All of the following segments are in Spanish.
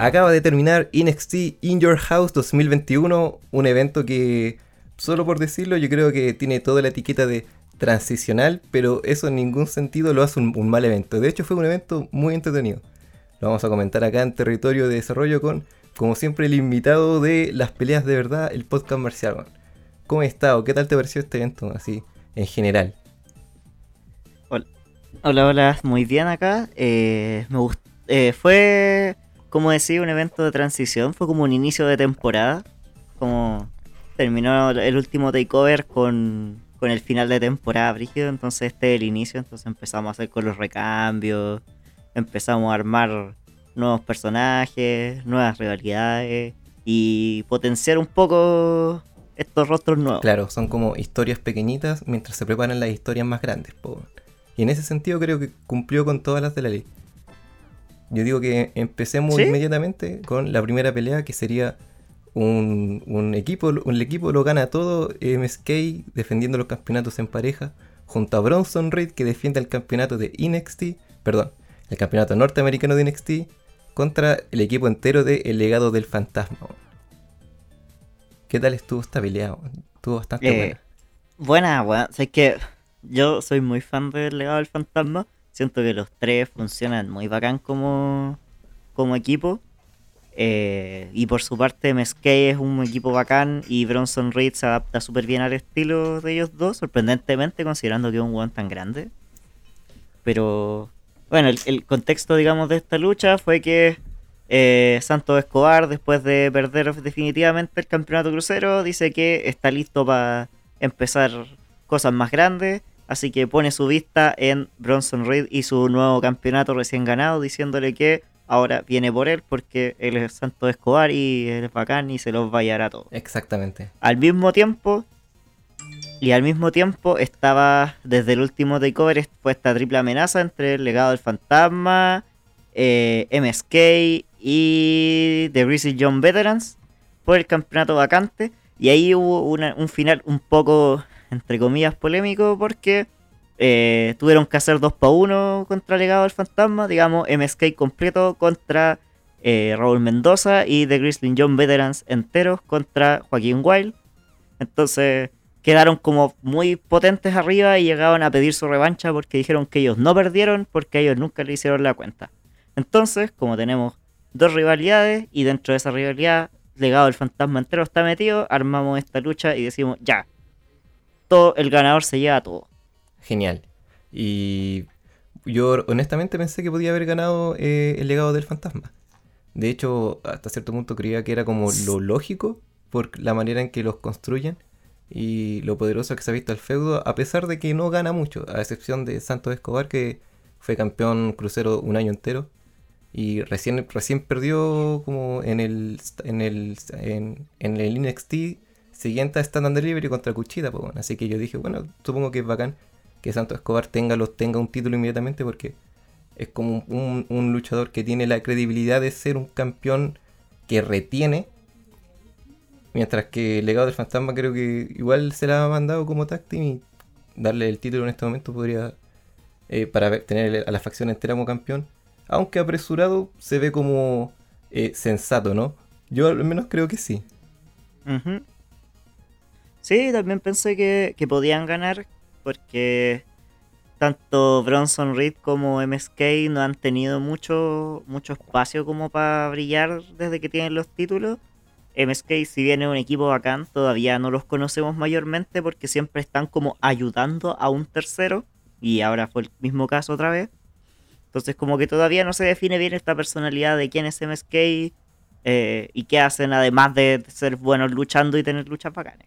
Acaba de terminar NXT In Your House 2021, un evento que, solo por decirlo, yo creo que tiene toda la etiqueta de transicional, pero eso en ningún sentido lo hace un, mal evento. De hecho, fue un evento muy entretenido. Lo vamos a comentar acá en Territorio de Desarrollo con, como siempre, el invitado de las peleas de verdad, el podcast marcial. ¿Cómo has estado? ¿Qué tal te pareció este evento así, en general? Hola, hola, hola. muy bien acá. Eh, me gustó. Eh, fue como decía, un evento de transición, fue como un inicio de temporada, como terminó el último takeover con, con el final de temporada brígido, entonces este es el inicio, entonces empezamos a hacer con los recambios, empezamos a armar nuevos personajes, nuevas rivalidades y potenciar un poco estos rostros nuevos. Claro, son como historias pequeñitas mientras se preparan las historias más grandes. Y en ese sentido creo que cumplió con todas las de la ley. Yo digo que empecemos inmediatamente con la primera pelea que sería un, equipo, un equipo lo gana todo, MSK defendiendo los campeonatos en pareja, junto a Bronson Reed que defiende el campeonato de NXT, perdón, el campeonato norteamericano de NXT, contra el equipo entero de El Legado del Fantasma. ¿Qué tal estuvo esta pelea? Estuvo bastante eh, buena. Buena, buena. O que yo soy muy fan del Legado del Fantasma. Siento que los tres funcionan muy bacán como, como equipo. Eh, y por su parte, MSK es un equipo bacán y Bronson Reed se adapta súper bien al estilo de ellos dos, sorprendentemente, considerando que es un one tan grande. Pero bueno, el, contexto, digamos, de esta lucha fue que eh, Santos Escobar, después de perder definitivamente el campeonato crucero, dice que está listo para empezar cosas más grandes Así que pone su vista en Bronson Reed y su nuevo campeonato recién ganado, diciéndole que ahora viene por él porque él es Santo Escobar y él es bacán y se los va a llevar a todos. Exactamente. Al mismo tiempo, y al mismo tiempo estaba desde el último takeover fue esta triple amenaza entre el legado del fantasma, eh, MSK y The Greasy John Veterans por el campeonato vacante. Y ahí hubo un final un poco entre comillas, polémico porque eh, tuvieron que hacer 2 para 1 contra Legado del Fantasma, digamos, MSK completo contra eh, Raúl Mendoza y The Grizzly John Veterans enteros contra Joaquín Wild. Entonces quedaron como muy potentes arriba y llegaban a pedir su revancha porque dijeron que ellos no perdieron porque ellos nunca le hicieron la cuenta. Entonces, como tenemos dos rivalidades y dentro de esa rivalidad Legado del Fantasma entero está metido, armamos esta lucha y decimos, ya, el ganador se lleva todo. Genial. Y yo honestamente pensé que podía haber ganado eh, el legado del fantasma. De hecho, hasta cierto punto creía que era como lo lógico por la manera en que los construyen y lo poderoso que se ha visto el feudo, a pesar de que no gana mucho, a excepción de Santos Escobar, que fue campeón crucero un año entero y recién, recién perdió como en el, en el, en, en el NXT siguiente a Stand and Delivery contra Cuchita, pues, así que yo dije, bueno, supongo que es bacán que Santos Escobar tenga, los, tenga un título inmediatamente porque es como un, luchador que tiene la credibilidad de ser un campeón que retiene. Mientras que el legado del fantasma creo que igual se la ha mandado como tag y darle el título en este momento podría, eh, para tener a la facción entera como campeón. Aunque apresurado, se ve como eh, sensato, ¿no? Yo al menos creo que sí. Sí, también pensé que, podían ganar porque tanto Bronson Reed como MSK no han tenido mucho, mucho espacio como para brillar desde que tienen los títulos. MSK, si bien es un equipo bacán, todavía no los conocemos mayormente porque siempre están como ayudando a un tercero. Y ahora fue el mismo caso otra vez. Entonces como que todavía no se define bien esta personalidad de quién es MSK eh, y qué hacen además de ser buenos luchando y tener luchas bacanas.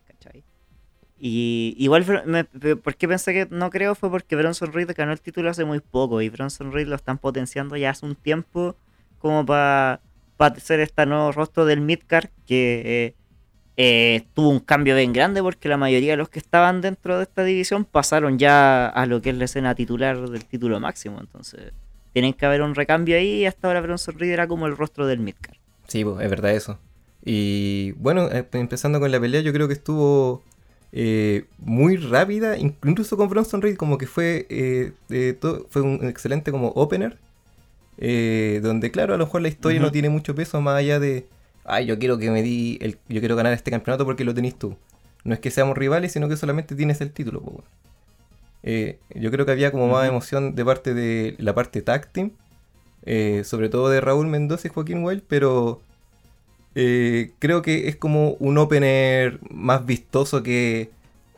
Y igual, me, ¿por qué pensé que no creo? Fue porque Bronson Reed ganó el título hace muy poco y Bronson Reed lo están potenciando ya hace un tiempo como para hacer este nuevo rostro del Midcard que eh, eh, tuvo un cambio bien grande porque la mayoría de los que estaban dentro de esta división pasaron ya a lo que es la escena titular del título máximo. Entonces, tienen que haber un recambio ahí y hasta ahora Bronson Reed era como el rostro del Midcard. Sí, es verdad eso. Y bueno, eh, empezando con la pelea, yo creo que estuvo eh, muy rápida, incluso con Bronson Reed, como que fue, eh, fue un excelente como opener. eh, donde claro, a lo mejor la historia no tiene mucho peso más allá de, ay, yo quiero que me di, el, yo quiero ganar este campeonato porque lo tenés tú. No es que seamos rivales, sino que solamente tienes el título. Eh, yo creo que había como más emoción de parte de la parte tag team, eh, sobre todo de Raúl Mendoza y Joaquín Wild, pero creo que es como un opener más vistoso que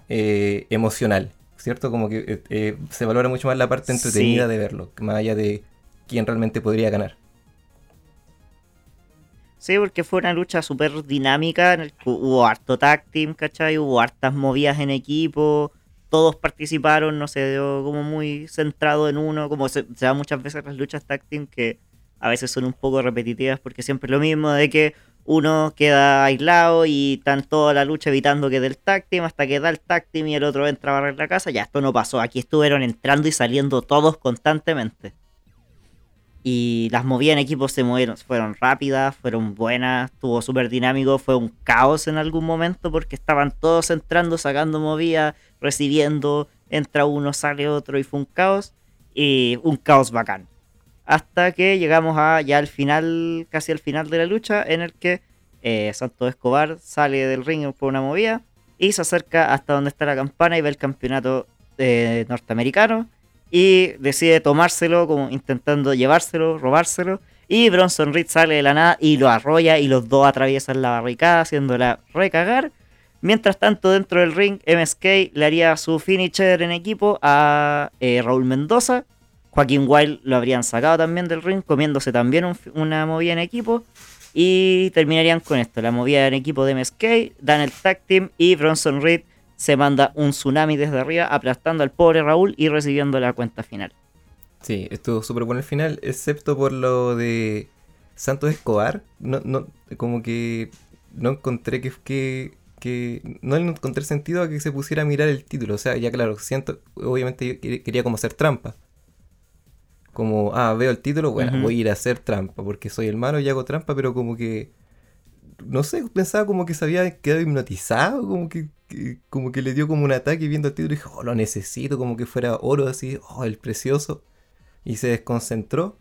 emocional, ¿cierto? Como que se valora mucho más la parte entretenida de verlo, más allá de quién realmente podría ganar. Sí, porque fue una lucha súper dinámica, en el que hubo harto tag team, ¿cachai? Hubo hartas movidas en equipo, todos participaron, no se dio como muy centrado en uno, como se, da muchas veces las luchas tag team que a veces son un poco repetitivas porque siempre es lo mismo de que uno queda aislado y están toda la lucha evitando que del tag team hasta que da el team y el otro entra a barrer la casa. Ya, esto no pasó. Aquí estuvieron entrando y saliendo todos constantemente. Y las movidas en equipo se movieron, fueron rápidas, fueron buenas, estuvo súper dinámico, fue un caos en algún momento porque estaban todos entrando, sacando movidas, recibiendo, entra uno, sale otro y fue un caos. Y un caos bacán. Hasta que llegamos a ya al final, casi al final de la lucha, en el que eh, Santo Escobar sale del ring por una movida y se acerca hasta donde está la campana y ve el campeonato eh, norteamericano y decide tomárselo, como intentando llevárselo, robárselo. Y Bronson Reed sale de la nada y lo arrolla y los dos atraviesan la barricada haciéndola recagar. Mientras tanto, dentro del ring, MSK le haría su finisher en equipo a eh, Raúl Mendoza. Joaquín Wild lo habrían sacado también del ring, comiéndose también una movida en equipo. Y terminarían con esto: la movida en equipo de MSK, dan el tag team y Bronson Reed se manda un tsunami desde arriba aplastando al pobre Raúl y recibiendo la cuenta final. Sí, estuvo súper bueno el final, excepto por lo de Santos Escobar. No, no, como que no encontré que, que, que no encontré sentido a que se pusiera a mirar el título. O sea, ya claro, siento, obviamente quería como hacer trampa. Como, ah, veo el título, bueno, voy a ir a hacer trampa, porque soy el malo y hago trampa, pero como que no sé, pensaba como que se había quedado hipnotizado, como que, como que le dio como un ataque viendo el título y dijo, oh, lo necesito, como que fuera oro así, oh, el precioso. Y se desconcentró.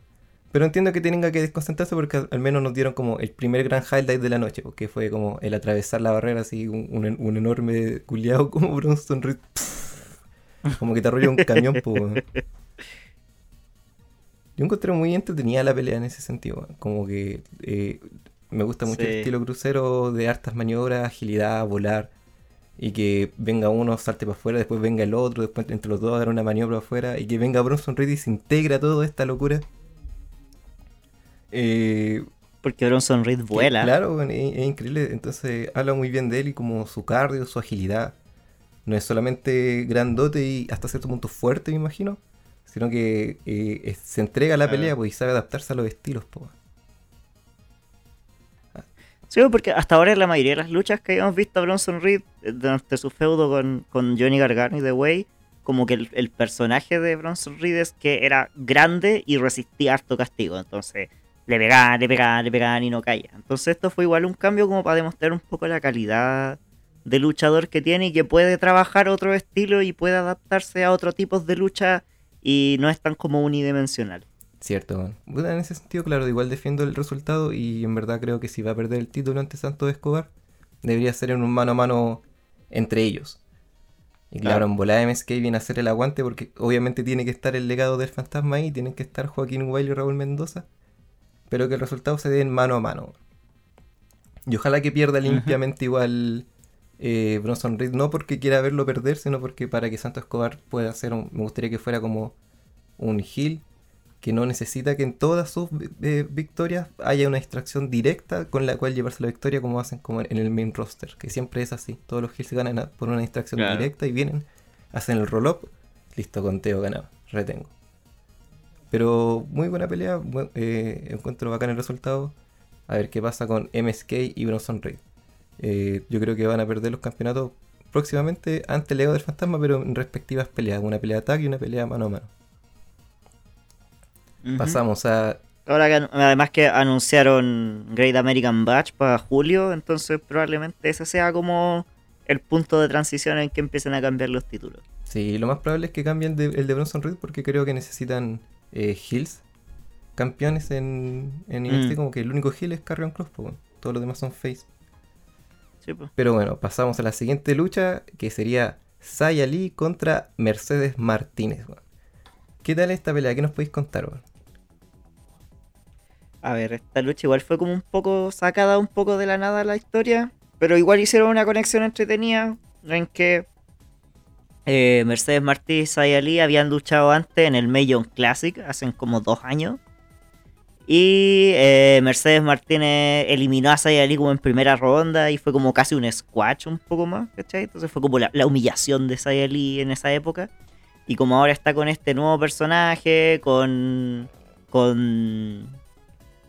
Pero entiendo que tenga que desconcentrarse porque al menos nos dieron como el primer gran highlight de la noche, porque fue como el atravesar la barrera así, un, enorme culiado como Bronson Reed. Como que te arrolla un camión, pues. Yo encontré muy entretenida la pelea en ese sentido. Como que eh, me gusta mucho el estilo crucero de hartas maniobras, agilidad, volar. Y que venga uno, salte para afuera, después venga el otro, después entre los dos hagan una maniobra afuera. Y que venga Bronson Reed y se integra toda esta locura. Eh, Porque Bronson Reed vuela. claro, es, increíble. Entonces habla muy bien de él y como su cardio, su agilidad. No es solamente grandote y hasta cierto punto fuerte, me imagino. Sino que eh, se entrega a la pelea pues, y sabe adaptarse a los estilos. Pues. Sí, porque hasta ahora en la mayoría de las luchas que habíamos visto a Bronson Reed eh, durante su feudo con, con Johnny Gargano y The Way, como que el, personaje de Bronson Reed es que era grande y resistía harto castigo. Entonces le pegaban, le pegaban, le pegaban y no caía. Entonces esto fue igual un cambio como para demostrar un poco la calidad de luchador que tiene y que puede trabajar otro estilo y puede adaptarse a otro tipo de lucha y no es tan como unidimensional. Cierto, en ese sentido, claro, igual defiendo el resultado y en verdad creo que si va a perder el título ante Santos Escobar, debería ser en un mano a mano entre ellos. Y claro, en volada MSK viene a hacer el aguante porque obviamente tiene que estar el legado del fantasma ahí, tienen que estar Joaquín Wiley y Raúl Mendoza, pero que el resultado se dé en mano a mano. Y ojalá que pierda limpiamente igual eh, Bronson Reed, no porque quiera verlo perder, sino porque para que Santos Escobar pueda hacer un, me gustaría que fuera como un heel que no necesita que en todas sus eh, victorias haya una extracción directa con la cual llevarse la victoria como hacen como en el main roster, que siempre es así. Todos los se ganan por una extracción directa y vienen, hacen el roll-up, listo, conteo ganado, retengo. Pero muy buena pelea, eh, encuentro bacán el resultado. A ver qué pasa con MSK y Bronson Reed. Eh, yo creo que van a perder los campeonatos próximamente ante el Ego del Fantasma, pero en respectivas peleas, una pelea de ataque y una pelea mano a mano. Pasamos a. Ahora que además que anunciaron Great American Batch para julio, entonces probablemente ese sea como el punto de transición en que empiecen a cambiar los títulos. Sí, lo más probable es que cambien el de Bronson Reed porque creo que necesitan eh, Hills campeones en, en NXT, como que el único heel es Carrion Cross, todos los demás son face. Sí, pues. Pero bueno, pasamos a la siguiente lucha, que sería Saya Lee contra Mercedes Martínez. ¿Qué tal esta pelea? ¿Qué nos podéis contar, weón? A ver, esta lucha igual fue como un poco sacada un poco de la nada la historia, pero igual hicieron una conexión entretenida en que eh, Mercedes Martínez y Saya Lee habían luchado antes en el Million Classic, hace como dos años. Y eh, Mercedes Martínez eliminó a Saya Lee como en primera ronda y fue como casi un squash un poco más, ¿cachai? Entonces fue como la, la humillación de Saya Lee en esa época. Y como ahora está con este nuevo personaje, con. con.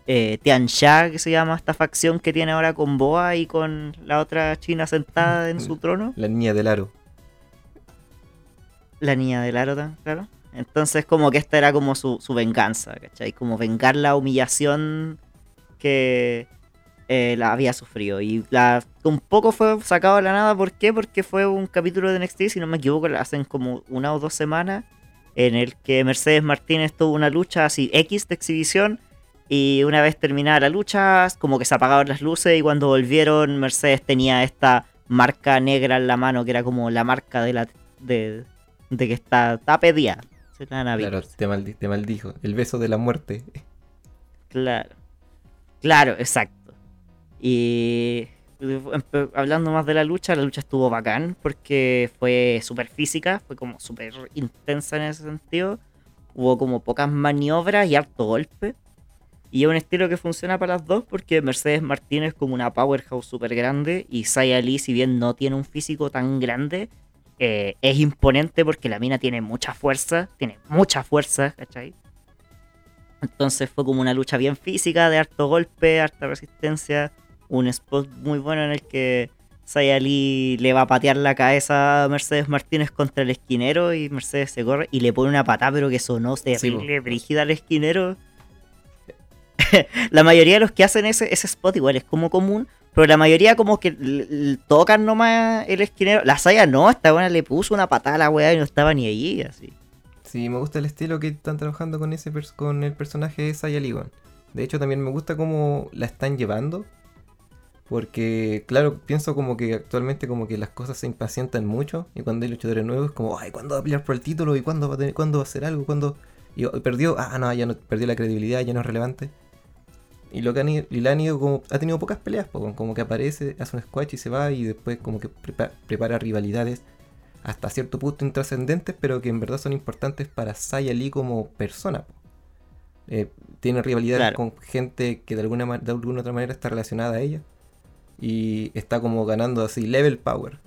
Eh, Tian Sha, que se llama esta facción que tiene ahora con Boa y con la otra china sentada en su trono. La niña del aro. La niña del aro, claro. Entonces, como que esta era como su, su venganza, ¿cachai? Como vengar la humillación que eh, la había sufrido. Y la, un poco fue sacado de la nada. ¿Por qué? Porque fue un capítulo de NXT, si no me equivoco, hacen como una o dos semanas. En el que Mercedes Martínez tuvo una lucha así X de exhibición. Y una vez terminada la lucha, como que se apagaron las luces. Y cuando volvieron, Mercedes tenía esta marca negra en la mano, que era como la marca de la de, de que está, está pedida. Se la han Claro, te, maldi- te maldijo. El beso de la muerte. Claro. Claro, exacto. Y empe- hablando más de la lucha, la lucha estuvo bacán porque fue súper física, fue como súper intensa en ese sentido. Hubo como pocas maniobras y harto golpe. Y es un estilo que funciona para las dos porque Mercedes Martínez es como una powerhouse súper grande y Saya Lee, si bien no tiene un físico tan grande, eh, es imponente porque la mina tiene mucha fuerza, tiene mucha fuerza, ¿cachai? Entonces fue como una lucha bien física, de harto golpe, harta resistencia. Un spot muy bueno en el que Saya Lee le va a patear la cabeza a Mercedes Martínez contra el esquinero y Mercedes se corre y le pone una patada, pero que sonó terrible, brígida al esquinero. la mayoría de los que hacen ese, ese spot igual es como común, pero la mayoría como que tocan nomás el esquinero. La Saya no, esta buena le puso una patada a la weá y no estaba ni allí, así. Sí, me gusta el estilo que están trabajando con ese con el personaje de Saya weón. De hecho, también me gusta cómo la están llevando. Porque, claro, pienso como que actualmente como que las cosas se impacientan mucho. Y cuando hay luchadores nuevos es como, ay, ¿cuándo va a pelear por el título? ¿Y cuándo va a, tener, cuándo va a hacer algo? ¿Cuándo? Y oh, perdió, ah, no, ya no perdió la credibilidad, ya no es relevante. Y lo que han ido, y le han ido como, ha tenido pocas peleas, po, como que aparece, hace un squash y se va y después como que prepa- prepara rivalidades hasta cierto punto intrascendentes, pero que en verdad son importantes para Saya Lee como persona. Eh, tiene rivalidades Claro. con gente que de alguna, de alguna otra manera está relacionada a ella. Y está como ganando así level power.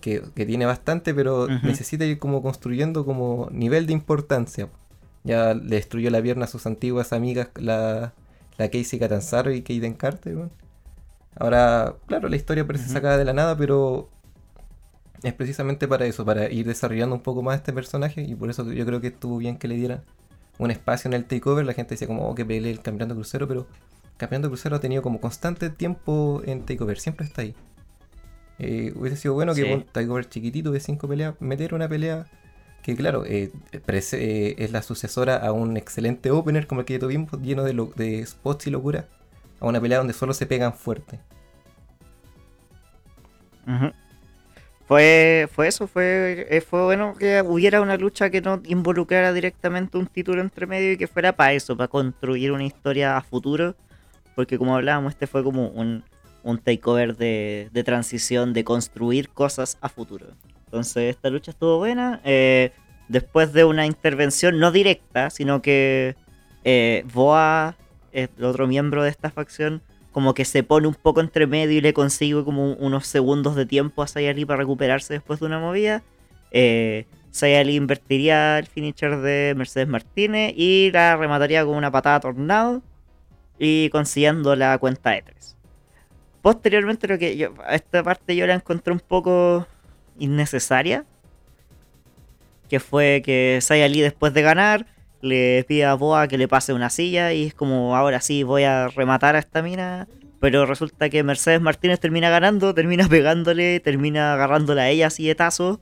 Que, que tiene bastante, pero necesita ir como construyendo como nivel de importancia. po. Ya le destruyó la pierna a sus antiguas amigas, la, la Casey Catanzaro y Kaden Carter. weón. Ahora, claro, la historia parece Ujú. sacada de la nada, pero es precisamente para eso, para ir desarrollando un poco más este personaje. Y por eso yo creo que estuvo bien que le dieran un espacio en el takeover. La gente decía como, oh, que pelee el campeonato crucero, pero campeonato crucero ha tenido como constante tiempo en takeover, siempre está ahí. Eh, hubiese sido bueno que un takeover chiquitito de 5 peleas, meter una pelea que, claro, eh, eh, es la sucesora a un excelente opener como el que ya tuvimos, lleno de, de spots y locura, a una pelea donde solo se pegan fuerte. Fue, fue eso, fue, eh, fue bueno que hubiera una lucha que no involucrara directamente un título entre medio y que fuera para eso, para construir una historia a futuro. Porque como hablábamos, este fue como un, un takeover de, de transición, de construir cosas a futuro. Entonces esta lucha estuvo buena. eh, después de una intervención no directa, sino que eh, Boa, el otro miembro de esta facción, como que se pone un poco entre medio y le consigue como unos segundos de tiempo a Sayali para recuperarse después de una movida. Eh, Sayali invertiría el finisher de Mercedes Martínez y la remataría con una patada tornado y consiguiendo la cuenta de tres. Posteriormente, lo que yo, a esta parte yo la encontré un poco innecesaria. Que fue que Sayali después de ganar le pide a Boa que le pase una silla y es como ahora sí voy a rematar a esta mina. Pero resulta que Mercedes Martínez termina ganando, termina pegándole, termina agarrándola a ella así de tazo.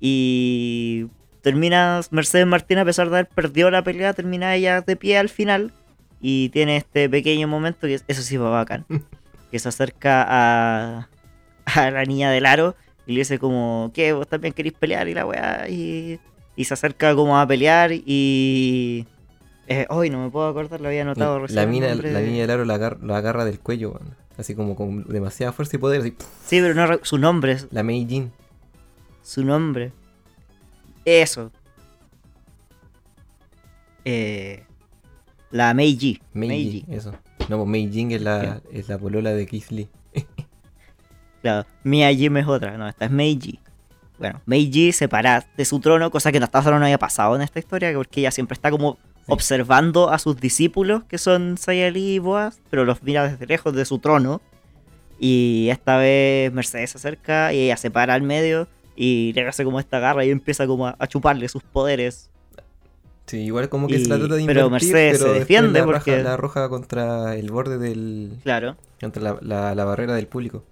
Y termina Mercedes Martín, a pesar de haber perdido la pelea, termina ella de pie al final. Y tiene este pequeño momento que eso sí va bacán. que se acerca a, a la niña del aro y le dice como, ¿qué? ¿Vos también queréis pelear? Y la weá, y, y se acerca como a pelear y... Eh, hoy no me puedo acordar, lo había anotado La, recién. la mina, la niña del aro la, agar- la agarra del cuello, así como con demasiada fuerza y poder. Así, Sí, pero no, su nombre, la Mei Jin. su nombre. Eso. Eh, la Meiji. Meiji, eso. No, pues Mei Jin es la, es la polola de Keith Lee. Claro, Mia Jim es otra, no, esta es Meiji. Bueno, Meiji se para de su trono, cosa que hasta ahora no había pasado en esta historia, porque ella siempre está como observando a sus discípulos, que son Sayali y Boaz, pero los mira desde lejos de su trono. Y esta vez Mercedes se acerca y ella se para al medio y le hace como esta garra y empieza como a, a chuparle sus poderes. Sí, igual como que Y- se la trata de pero invertir, Mercedes se pero defiende la, porque- raja, la arroja contra el borde del... Claro. contra la, la, la barrera del público.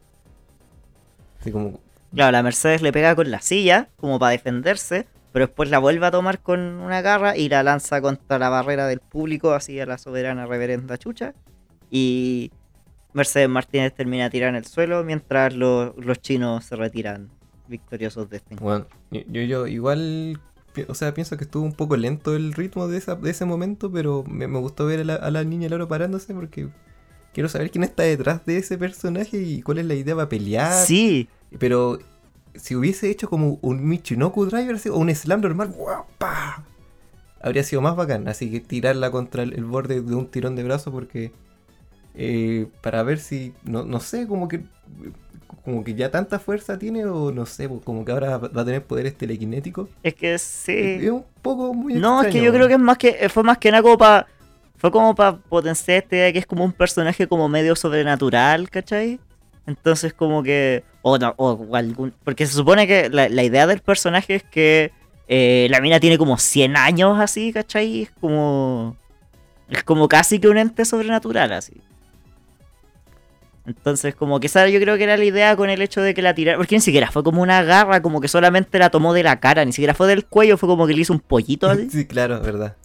Así como... Claro, la Mercedes le pega con la silla, como para defenderse, pero después la vuelve a tomar con una garra y la lanza contra la barrera del público, así a la soberana reverenda chucha. Y Mercedes Martínez termina tirada en el suelo mientras los, los chinos se retiran victoriosos de este. Bueno, yo, yo, yo igual... O sea, pienso que estuvo un poco lento el ritmo de, esa, de ese momento, pero me, me gustó ver a la, a la niña Loro parándose porque quiero saber quién está detrás de ese personaje y cuál es la idea para pelear. Sí, Pero si hubiese hecho como un Michinoku Driver así, o un slam normal, ¡guau! ¡pa! habría sido más bacán. Así que tirarla contra el, el borde de un tirón de brazo porque eh, para ver si, no, no sé, como que como que ya tanta fuerza tiene o no sé, pues, como que ahora va a tener poderes telequinéticos. es que Es sí. un poco muy No, es que yo creo que es más que fue más que nada como para fue como para potenciar esta idea de que es como un personaje como medio sobrenatural, ¿cachai? Entonces como que o, no, o algún porque se supone que la, la idea del personaje es que eh, la mina tiene como 100 años así, ¿cachai? Es como es como casi que un ente sobrenatural así. Entonces, como que esa yo creo que era la idea con el hecho de que la tirara. Porque ni siquiera fue como una garra, como que solamente la tomó de la cara, ni siquiera fue del cuello, fue como que le hizo un pollito así. Sí, claro, es verdad.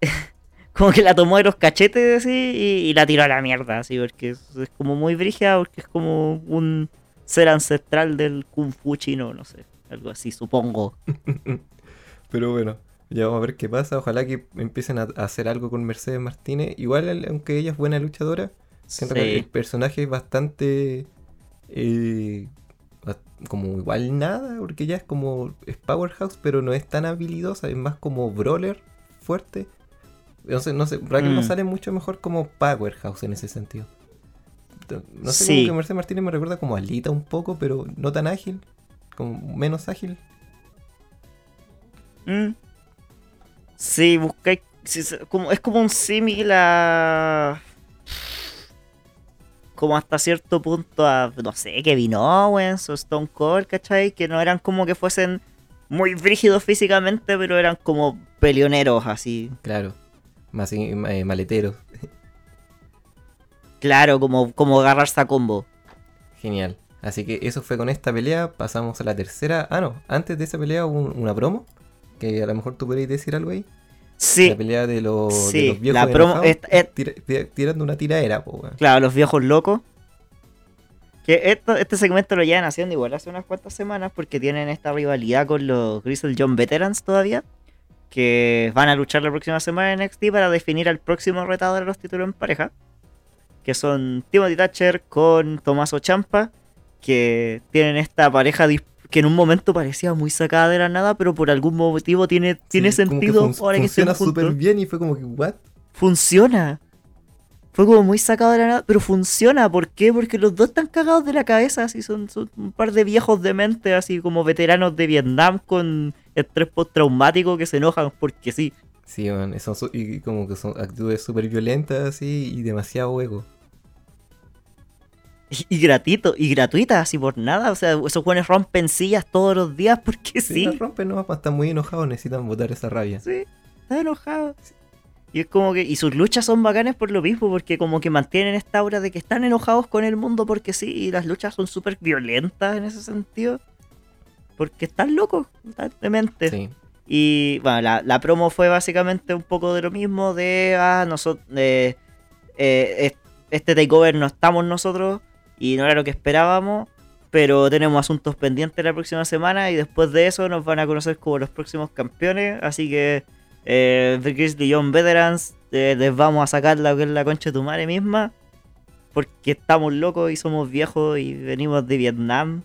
como que la tomó de los cachetes así y, y la tiró a la mierda, así, porque es, es como muy brígida, porque es como un ser ancestral del kung fu chino, no sé, algo así, supongo. Pero bueno, ya vamos a ver qué pasa. Ojalá que empiecen a, hacer algo con Mercedes Martínez. Igual, aunque ella es buena luchadora, siento que el personaje es bastante. eh, como igual nada, porque ella es como. Es Powerhouse, pero no es tan habilidosa, es más como Brawler fuerte. No sé, no sé, Raquel no Mm. sale mucho mejor como Powerhouse en ese sentido. No sé, Sí. como que Mercedes Martínez me recuerda como Alita un poco, pero no tan ágil, como menos ágil. Mm. Sí, buscáis. sí, se- como, es como un símil a. Como hasta cierto punto a. No sé, Kevin Owens o Stone Cold, ¿cachai? Que no eran como que fuesen muy brígidos físicamente, pero eran como peleoneros así. Claro, más eh, maleteros. Claro, como, como agarrarse a combo. Genial. Así que eso fue con esta pelea. Pasamos a la tercera. Ah, no. Antes de esa pelea hubo un- una promo. Que a lo mejor tú podrías decir algo ahí. Sí, La pelea de, los- de los viejos la promo. et- tira- tira- tirando una tiraera, po. Claro, los viejos locos. Que esto, este segmento lo llevan haciendo igual hace unas cuantas semanas porque tienen esta rivalidad con los Grizzle John Veterans todavía. Que van a luchar la próxima semana en NXT para definir al próximo retador de los títulos en pareja. Que son Timothy Thatcher con Tomaso Champa. Que tienen esta pareja que en un momento parecía muy sacada de la nada, pero por algún motivo tiene, tiene que sentido fun- ahora que funciona súper bien y fue como que, ¿what? funciona. Fue como muy sacado de la nada, pero funciona. ¿Por qué? Porque los dos están cagados de la cabeza, así son, son un par de viejos de mente, así como veteranos de Vietnam con estrés postraumático que se enojan porque sí. Sí, man, son y como que son actitudes súper violentas así y demasiado ego. Y, y gratuito, y gratuitas, así por nada. O sea, esos jóvenes rompen sillas todos los días porque Si sí. la rompen, no, están muy enojados, necesitan botar esa rabia. Sí, está enojado. Y es como que. Y sus luchas son bacanes por lo mismo, porque como que mantienen esta aura de que están enojados con el mundo porque sí, y las luchas son súper violentas en ese sentido. Porque están locos, están dementes. Sí. Y bueno, la, la promo fue básicamente un poco de lo mismo, de, ah, nosotros, eh, eh, este takeover no estamos nosotros y no era lo que esperábamos, pero tenemos asuntos pendientes la próxima semana y después de eso nos van a conocer como los próximos campeones, así que eh, The Grizzly Young Veterans eh, les vamos a sacar la la concha de tu madre misma, porque estamos locos y somos viejos y venimos de Vietnam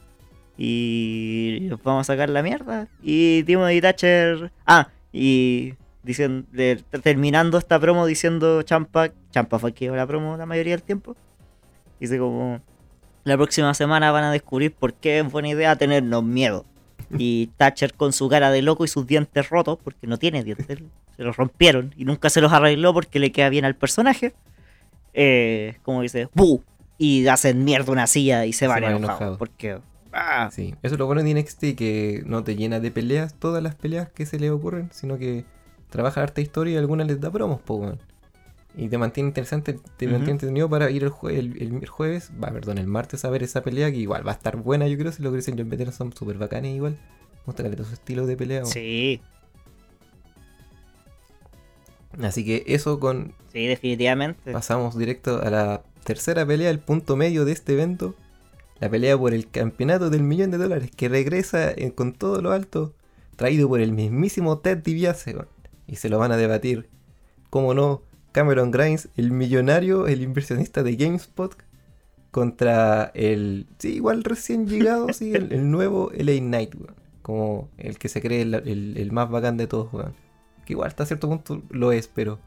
y vamos a sacar la mierda. Y Timothy Thatcher, ah, y diciendo, terminando esta promo diciendo Champa, Champa fue que la promo la mayoría del tiempo, dice como la próxima semana van a descubrir por qué es buena idea tenernos miedo. Y Thatcher con su cara de loco y sus dientes rotos, porque no tiene dientes, se los rompieron y nunca se los arregló porque le queda bien al personaje. Eh, como dice, ¡bu! Y hacen mierda una silla y se, van, enojados. Porque. ¡Ah! Sí, eso es lo bueno de NXT, que no te llena de peleas, todas las peleas que se le ocurren, sino que trabaja harta historia y algunas les da promos, po, y te mantiene interesante, te mantiene entretenido para ir el, el, jueves, va, perdón, el martes a ver esa pelea que igual va a estar buena, yo creo, si lo que dicen John Veteran son súper bacanes igual. Me gusta que su estilo de pelea. Sí. Así que eso con... Sí, definitivamente. Pasamos directo a la tercera pelea, el punto medio de este evento. La pelea por el campeonato del millón de dólares que regresa con todo lo alto, traído por el mismísimo Ted DiBiase. Y se lo van a debatir, cómo no, Cameron Grimes, el millonario, el inversionista de GameSpot, contra el, sí, igual recién llegado, sí, el, nuevo LA Knight, Como el que se cree el, más bacán de todos, weón. Que igual hasta cierto punto lo es, pero...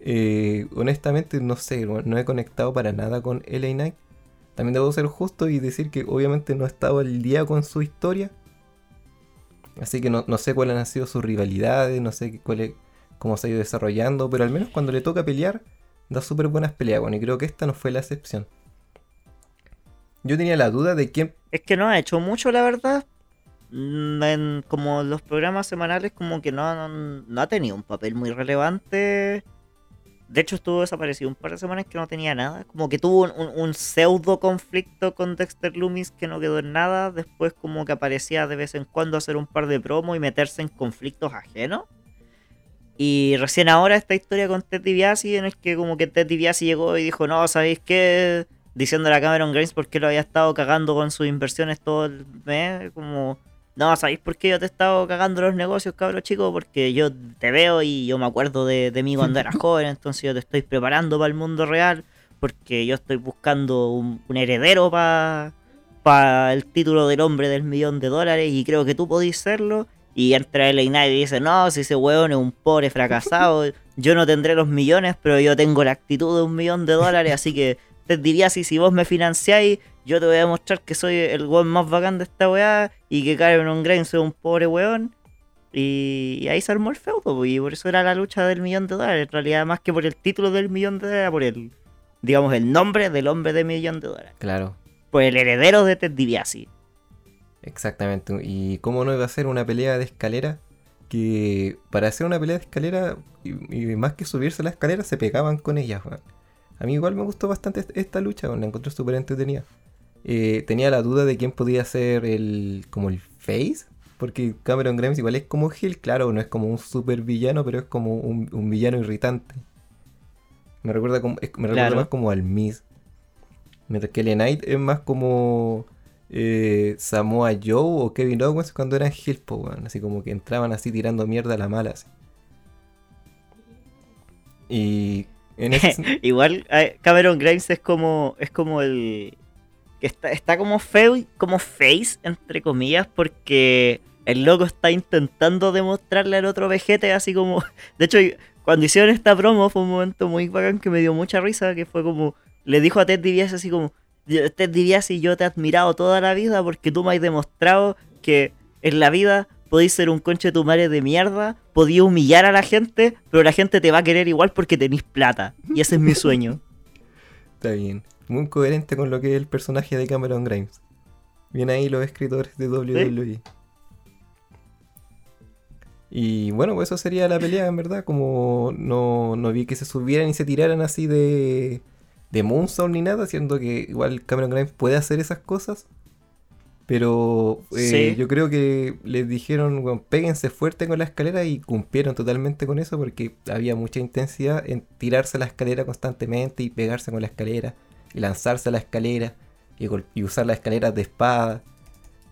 Eh, honestamente, no sé, no he conectado para nada con LA Knight. También debo ser justo y decir que obviamente no he estado al día con su historia. Así que no, no sé cuáles han sido sus rivalidades, no sé cuál es, cómo se ha ido desarrollando, pero al menos cuando le toca pelear, da súper buenas peleas, bueno, y creo que esta no fue la excepción. Yo tenía la duda de quién... Es que no ha hecho mucho, la verdad. Mm, en como los programas semanales, como que no, no, ha tenido un papel muy relevante. De hecho, estuvo desaparecido un par de semanas que no tenía nada. Como que tuvo un, pseudo conflicto con Dexter Loomis que no quedó en nada. Después, como que aparecía de vez en cuando hacer un par de promos y meterse en conflictos ajenos. Y recién ahora esta historia con Ted DiBiase en el que como que Ted DiBiase llegó y dijo, no, ¿sabéis qué? Diciéndole a Cameron Grimes por qué lo había estado cagando con sus inversiones todo el mes. Como, no, ¿sabéis por qué yo te he estado cagando los negocios, cabrón chico? Porque yo te veo y yo me acuerdo de, de mí cuando era joven, entonces yo te estoy preparando para el mundo real. Porque yo estoy buscando un, heredero para para el título del hombre del millón de dólares y creo que tú podís serlo. Y entra el Knight y dice, no, si ese weón es un pobre fracasado, yo no tendré los millones, pero yo tengo la actitud de un millón de dólares, así que te diría si, si vos me financiáis, yo te voy a demostrar que soy el weón más bacán de esta weá y que Cameron Grimes es un pobre weón. Y, ahí se armó el feudo, y por eso era la lucha del millón de dólares. En realidad, más que por el título del millón de dólares, por el, digamos, el nombre del hombre de millón de dólares. Claro. Por el heredero de Ted DiBiase. Exactamente. Y cómo no iba a ser una pelea de escalera. Que para hacer una pelea de escalera, y, más que subirse a la escalera, se pegaban con ellas. A mí igual me gustó bastante esta lucha, la encontré súper entretenida. Eh, tenía la duda de quién podía ser el como el face. Porque Cameron Grimes igual es como Gil, claro, no es como un super villano, pero es como un, villano irritante. Me recuerda, como, me recuerda más como al Miz. Mientras que el Knight es más como eh, Samoa Joe o Kevin Owens cuando eran heel, así como que entraban así tirando mierda a la mala. Y igual Cameron Grimes es como es como el está, está como feo como face entre comillas porque el loco está intentando demostrarle al otro vejete así como de hecho cuando hicieron esta promo fue un momento muy bacán que me dio mucha risa que fue como le dijo a Ted DiBiase así como Usted diría si yo te he admirado toda la vida porque tú me has demostrado que en la vida podéis ser un conche de tu madre de mierda, podéis humillar a la gente, pero la gente te va a querer igual porque tenéis plata. Y ese es mi sueño. Está bien. Muy coherente con lo que es el personaje de Cameron Grimes. Bien ahí los escritores de WWE. Y bueno, pues eso sería la pelea, en verdad. Como no, no vi que se subieran y se tiraran así de de Moonstone ni nada, siendo que igual Cameron Grimes puede hacer esas cosas. Pero eh, Sí. yo creo que les dijeron, bueno, péguense fuerte con la escalera y cumplieron totalmente con eso porque había mucha intensidad en tirarse la escalera constantemente y pegarse con la escalera y lanzarse a la escalera y, usar la escalera de espada.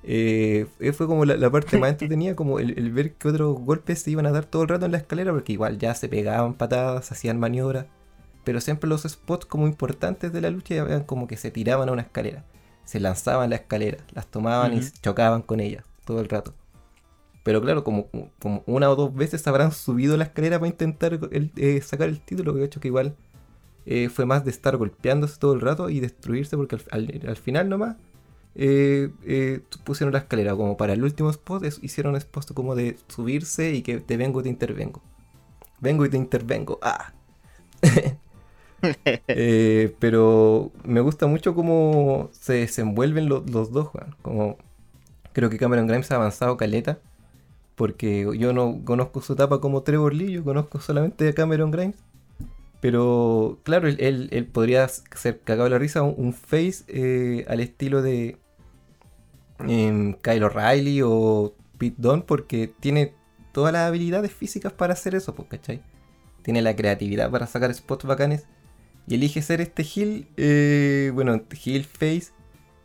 Eh, eh, fue como la, la parte más entretenida, como el, el ver que otros golpes se iban a dar todo el rato en la escalera porque igual ya se pegaban patadas, hacían maniobras. Pero siempre los spots como importantes de la lucha eran como que se tiraban a una escalera se lanzaban la escalera, las tomaban y chocaban con ellas todo el rato. Pero claro, como, como una o dos veces habrán subido la escalera para intentar el- eh, sacar el título, que de hecho que igual eh, fue más de estar golpeándose todo el rato y destruirse, porque al, al- al final nomás eh, pusieron la escalera como para el último spot, es- hicieron spot como de subirse y que te vengo y te intervengo. Vengo y te intervengo. Ah. Eh, pero me gusta mucho cómo se desenvuelven lo- los dos. Como creo que Cameron Grimes ha avanzado caleta. Porque yo no conozco su etapa como Trevor Lee, yo conozco solamente a Cameron Grimes. Pero claro, él, él- podría ser cagado la risa un, face eh, al estilo de em, Kyle O'Reilly o Pete Dunne porque tiene todas las habilidades físicas para hacer eso, pues, ¿cachai? Tiene la creatividad para sacar spots bacanes y elige ser este heel, eh, bueno, heel face,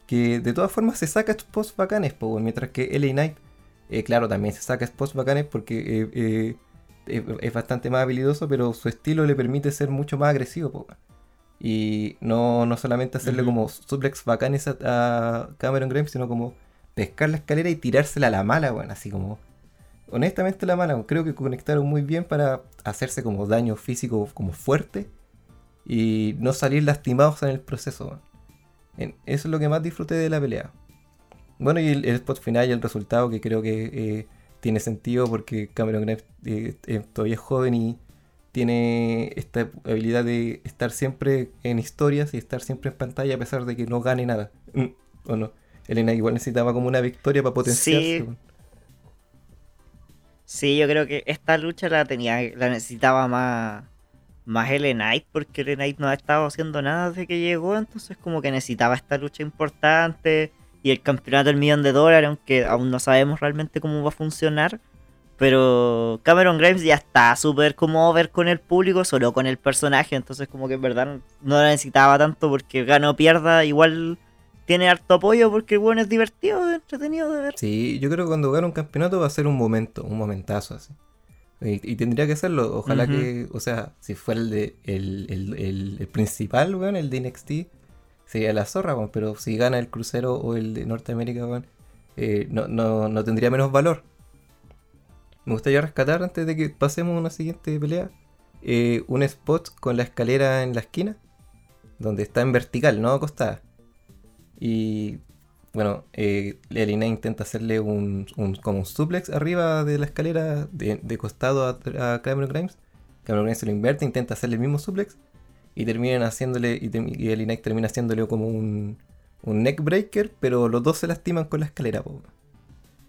que de todas formas se saca spots bacanes, po, weón, mientras que LA Knight, eh, claro, también se saca spots bacanes porque eh, eh, es, bastante más habilidoso, pero su estilo le permite ser mucho más agresivo, po. Y no, no solamente hacerle como suplex bacanes a, a Cameron Grimes, sino como pescar la escalera y tirársela a la mala, weón, así como... Honestamente la mala, creo que conectaron muy bien para hacerse como daño físico como fuerte y no salir lastimados en el proceso. eso es lo que más disfruté de la pelea. Bueno, y el, el spot final y el resultado que creo que eh, tiene sentido porque Cameron Grimes eh, todavía es joven y tiene esta habilidad de estar siempre en historias y estar siempre en pantalla a pesar de que no gane nada. Mm, ¿O no? Elena igual necesitaba como una victoria para potenciarse. Sí. Sí, yo creo que esta lucha la tenía, la necesitaba más, más L Knight, porque L Knight no ha estado haciendo nada desde que llegó, entonces como que necesitaba esta lucha importante y el campeonato del millón de dólares, aunque aún no sabemos realmente cómo va a funcionar. Pero Cameron Grimes ya está súper como over con el público, solo con el personaje, entonces como que en verdad no, la necesitaba tanto porque gana o pierda, igual tiene harto apoyo porque el bueno es divertido, entretenido de ver. Sí, yo creo que cuando gane un campeonato va a ser un momento, un momentazo así. Y, y tendría que serlo, ojalá que, o sea, si fuera el de el, el, el- el principal, weón, el de NXT, sería la zorra, weón, pero si gana el crucero o el de Norteamérica, weón, eh, no, no, no tendría menos valor. Me gustaría rescatar antes de que pasemos a una siguiente pelea, eh, un spot con la escalera en la esquina, donde está en vertical, no acostada. Y bueno, eh, Elina intenta hacerle un, un- como un suplex arriba de la escalera de, de costado a, a Cameron Grimes. Cameron Grimes se lo invierte, intenta hacerle el mismo suplex y terminan haciéndole y, y Elina termina haciéndole como un, un neck breaker, pero los dos se lastiman con la escalera. po.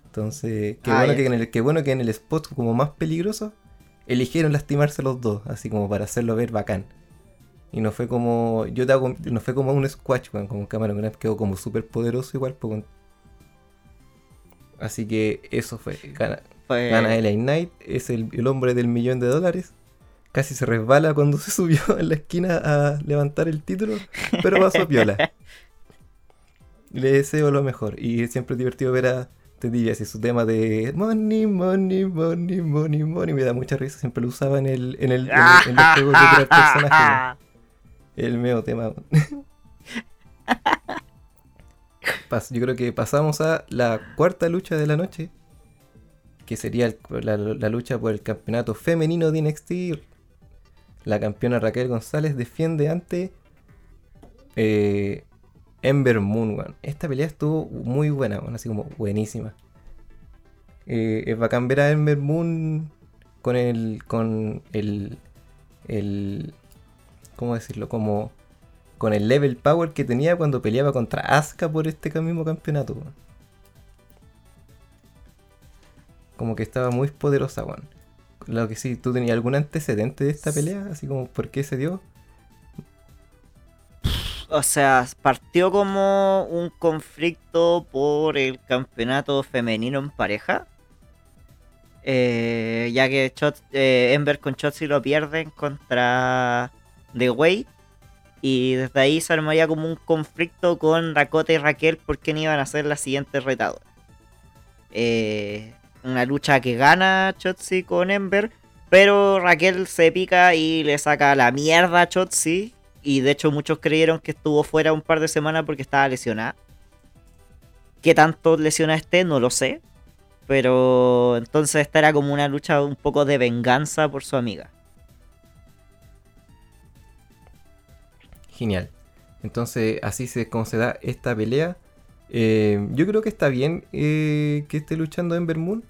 Entonces, qué, Ah, bueno que en el, qué bueno que en el spot como más peligroso eligieron lastimarse los dos, así como para hacerlo ver bacán. Y no fue como. Yo te hago. No fue como un squash, weón. Como Cameron Grimes quedó como súper poderoso igual. pues. Así que eso fue. Gana, Fue- gana LA Knight. Es el, el hombre del millón de dólares. Casi se resbala cuando se subió en la esquina a levantar el título. Pero pasó piola. Le deseo lo mejor. Y es siempre divertido ver a Ted DiBiase y su tema de money, money, money, money, money. Me da mucha risa. Siempre lo usaba en el, en el, en el- en los juegos de personajes. El meo tema. Yo creo que pasamos a la cuarta lucha de la noche. Que sería el- la, la lucha por el campeonato femenino de NXT. La campeona Raquel González defiende ante eh, Ember Moon. Esta pelea estuvo muy buena, así como buenísima. Eh, es bacán ver a Ember Moon con el. con el. el. ¿Cómo decirlo? Como con el level power que tenía cuando peleaba contra Asuka por este mismo campeonato. weón. Como que estaba muy poderosa, weón. Lo que sí, ¿tú tenías algún antecedente de esta pelea? Así como, ¿por qué se dio? o sea, partió como un conflicto por el campeonato femenino en pareja. Eh, ya que eh, Ember con Chotzi lo pierden contra The Way. Y desde ahí se armaría como un conflicto con Dakota y Raquel por quién iban a ser las siguientes retadoras. Eh, una lucha que gana Chotzi con Ember. Pero Raquel se pica y le saca la mierda a Chotzi. Y de hecho muchos creyeron que estuvo fuera un par de semanas porque estaba lesionada. ¿Qué tanto lesiona esté? No lo sé. Pero entonces esta era como una lucha un poco de venganza por su amiga. Genial. Entonces así se como se da esta pelea. Eh, yo creo que está bien eh, que esté luchando Ember Moon.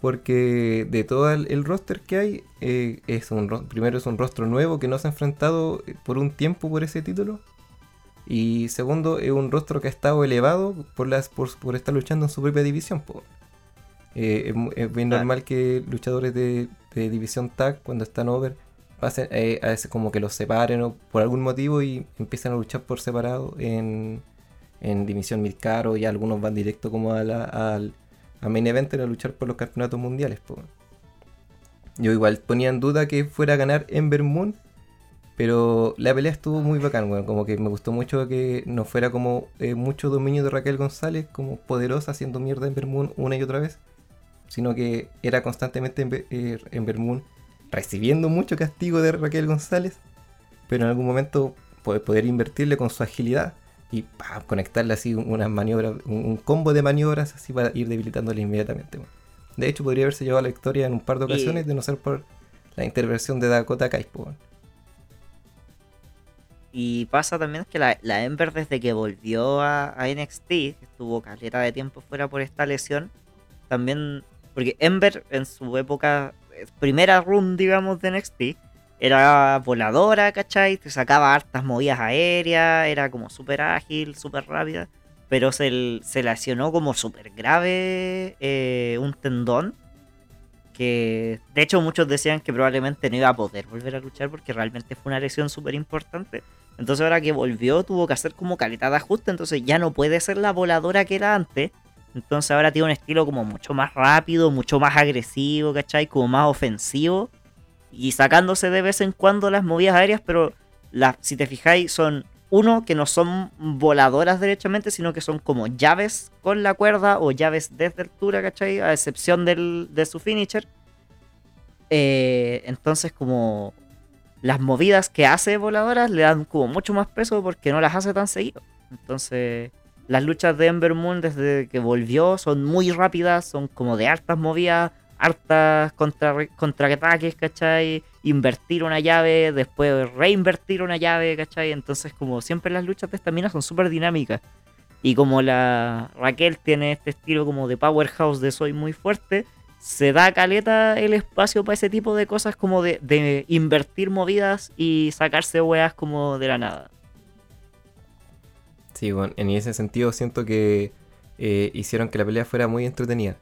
Porque de todo el, roster que hay, eh, es un primero es un rostro nuevo que no se ha enfrentado por un tiempo por ese título. Y segundo, es un rostro que ha estado elevado por, las, por, estar luchando en su propia división. es, bien normal que luchadores de, división tag, cuando están over, pasen, a veces como que los separen o por algún motivo y empiezan a luchar por separado en, en división midcaro y algunos van directo como a al, main event a luchar por los campeonatos mundiales. Yo igual ponía en duda que fuera a ganar Ember Moon, pero la pelea estuvo muy bacán, como que me gustó mucho que no fuera como eh, mucho dominio de Raquel González, como poderosa haciendo mierda Ember Moon una y otra vez, sino que era constantemente Ember, eh, recibiendo mucho castigo de Raquel González, pero en algún momento poder invertirle con su agilidad y conectarle así unas maniobras, un, combo de maniobras así para ir debilitándole inmediatamente. De hecho, podría haberse llevado a la victoria en un par de ocasiones de no ser por la intervención de Dakota Kai. Y pasa también que la, la, Ember desde que volvió a, NXT, estuvo caleta de tiempo fuera por esta lesión, también, porque Ember en su época, primera run digamos de NXT, era voladora, ¿cachai? Te sacaba hartas movidas aéreas, era como súper ágil, súper rápida. Pero se, se lesionó como súper grave eh, un tendón. Que de hecho muchos decían que probablemente no iba a poder volver a luchar porque realmente fue una lesión súper importante. Entonces ahora que volvió tuvo que hacer como calidad de ajuste. Entonces ya no puede ser la voladora que era antes. Entonces ahora tiene un estilo como mucho más rápido, mucho más agresivo, ¿cachai? Como más ofensivo y sacándose de vez en cuando las movidas aéreas, pero si te fijáis son uno que no son voladoras derechamente, sino que son como llaves con la cuerda o llaves desde altura, ¿cachai? A excepción del, de su finisher. Eh, entonces como las movidas que hace voladoras le dan como mucho más peso porque no las hace tan seguido. Entonces las luchas de Ember Moon desde que volvió son muy rápidas, son como de altas movidas hartas contra, contraataques, ¿cachai? Invertir una llave, después reinvertir una llave, ¿cachai? Entonces, como siempre las luchas de esta mina son súper dinámicas. Y como la Raquel tiene este estilo como de powerhouse de soy muy fuerte, se da caleta el espacio para ese tipo de cosas como de, invertir movidas y sacarse weas como de la nada. Sí, bueno, en ese sentido siento que eh, hicieron que la pelea fuera muy entretenida.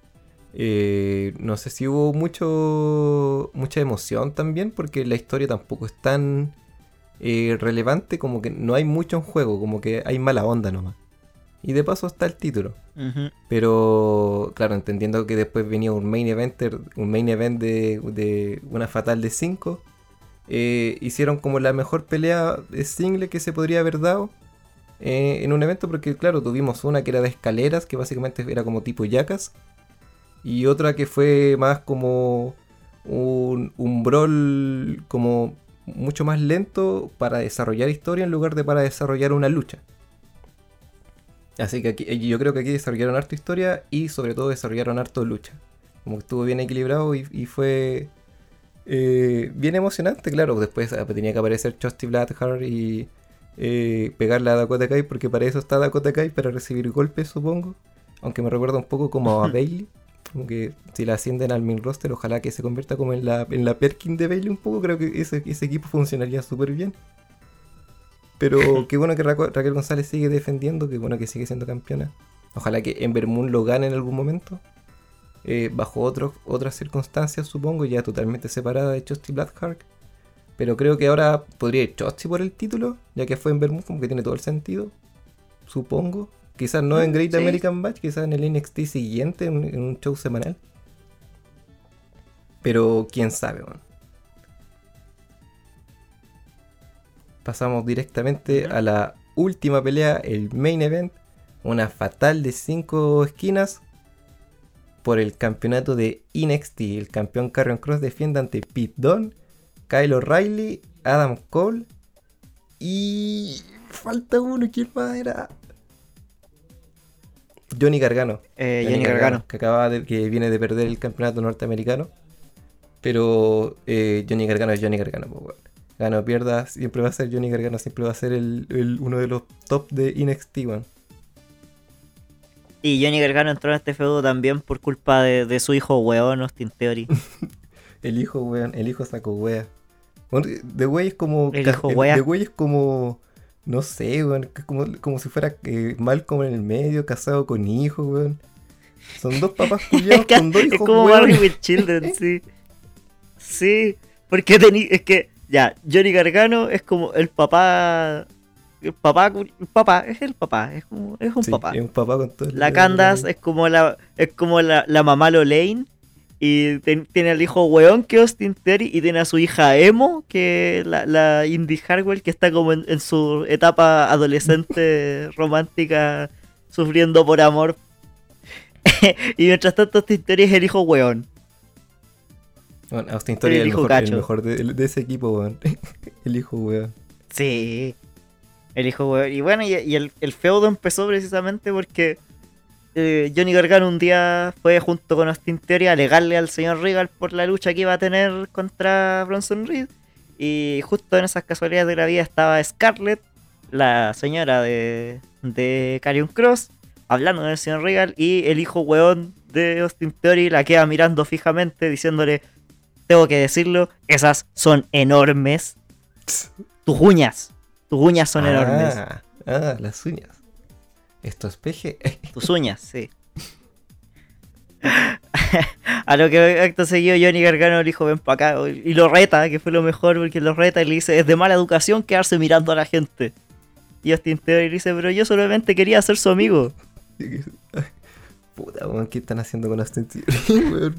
Eh, no sé si hubo mucho mucha emoción también, porque la historia tampoco es tan eh, relevante, como que no hay mucho en juego, como que hay mala onda nomás. Y de paso está el título. Pero, claro, entendiendo que después venía un main event, un main event de, una fatal de 5, eh, hicieron como la mejor pelea de single que se podría haber dado en un evento, porque, claro, tuvimos una que era de escaleras, que básicamente era como tipo yacas y otra que fue más como un, un brawl como mucho más lento para desarrollar historia en lugar de para desarrollar una lucha. Así que aquí, eh, yo creo que aquí desarrollaron harto historia y sobre todo desarrollaron harto lucha. Como que estuvo bien equilibrado y, fue eh, bien emocionante, claro. Después ah, tenía que aparecer Chusty Blackheart y eh, pegarle a Dakota Kai porque para eso está Dakota Kai, para recibir golpes supongo. Aunque me recuerda un poco como a Bailey. Como que si la ascienden al main roster, ojalá que se convierta como en la, en la Perkin de Bailey un poco. Creo que ese, equipo funcionaría súper bien. Pero qué bueno que Raquel González sigue defendiendo, qué bueno que sigue siendo campeona. Ojalá que Ember Moon lo gane en algún momento. Eh, bajo otras circunstancias, supongo, ya totalmente separada de Chusty Blackheart. Pero creo que ahora podría ir Chotzi por el título, ya que fue en Bermud, como que tiene todo el sentido. Supongo. Quizás no en Great Sí. American Match, quizás en el NXT siguiente, en, en un show semanal. Pero quién sabe, weón. Pasamos directamente a la última pelea, el main event. Una fatal de 5 esquinas por el campeonato de NXT. El campeón Carrion Cross defiende ante Pete Dunne, Kyle O'Reilly, Adam Cole y falta uno, ¿quién más era? Johnny Gargano. Eh, Johnny Gargano. que acaba de, que viene de perder el campeonato norteamericano. Pero eh, Johnny Gargano es Johnny Gargano, pues, weón. Gana o pierda, siempre va a ser Johnny Gargano, siempre va a ser el, el- uno de los top de NXT, weón. Y Johnny Gargano entró en este feudo también por culpa de, de su hijo weón, Austin Theory. El hijo, weón, el hijo sacó wea. De wey es como. El hijo. De wey es como. No sé, weón. es como, como si fuera eh, Malcolm en el medio, casado con hijo, weón. Son dos papás culiados con dos es hijos, como weón. With Children, sí. Sí, porque tení, es que, ya, Johnny Gargano es como el papá. El papá, el papá, es el papá, es, como, es un Sí, papá. Es un papá con todo el- La Candace es como la, es como la, la mamá Lolaine. Y ten- tiene al hijo weón que es Austin Theory y tiene a su hija Emo, que es la, la Indy Harwell, que está como en, en su etapa adolescente romántica, sufriendo por amor. y mientras tanto Austin Theory es el hijo weón. Bueno, Austin Theory El es el hijo mejor, el mejor de, de ese equipo, weón. el hijo, weón. Sí. El hijo weón. Y bueno, y, y el, el feudo empezó precisamente porque eh, Johnny Gargano un día fue junto con Austin Theory a alegarle al señor Regal por la lucha que iba a tener contra Bronson Reed. Y justo en esas casualidades de la vida estaba Scarlett, la señora de, de Karrion Cross, hablando del señor Regal. Y el hijo weón de Austin Theory la queda mirando fijamente, diciéndole: Tengo que decirlo, esas son enormes. Tus uñas. Tus uñas son enormes. Ah, ah, las uñas. Esto es peje. Tus uñas, sí. A lo que acto seguido Johnny Gargano le dijo ven para acá y lo reta, que fue lo mejor porque lo reta y le dice es de mala educación quedarse mirando a la gente. Y Austin Theory le dice pero yo solamente quería ser su amigo. Puta, weón, ¿qué están haciendo con Austin Theory?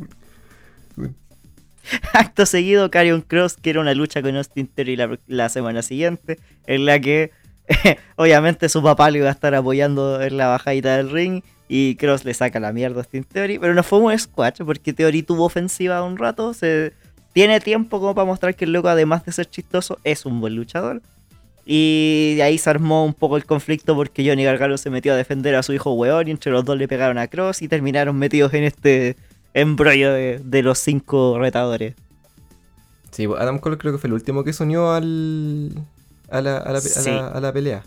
Acto seguido Carrion Cross quiere una lucha con Austin Theory la, la semana siguiente en la que obviamente su papá le iba a estar apoyando en la bajadita del ring y Cross le saca la mierda a Austin Theory, pero no fue un squash porque Theory tuvo ofensiva un rato, se tiene tiempo como para mostrar que el loco además de ser chistoso es un buen luchador. Y de ahí se armó un poco el conflicto porque Johnny Gargano se metió a defender a su hijo weón y entre los dos le pegaron a Cross y terminaron metidos en este embrollo de, los cinco retadores. Sí, Adam Cole creo que fue el último que se al, a, la, a, la, a la- a la pelea.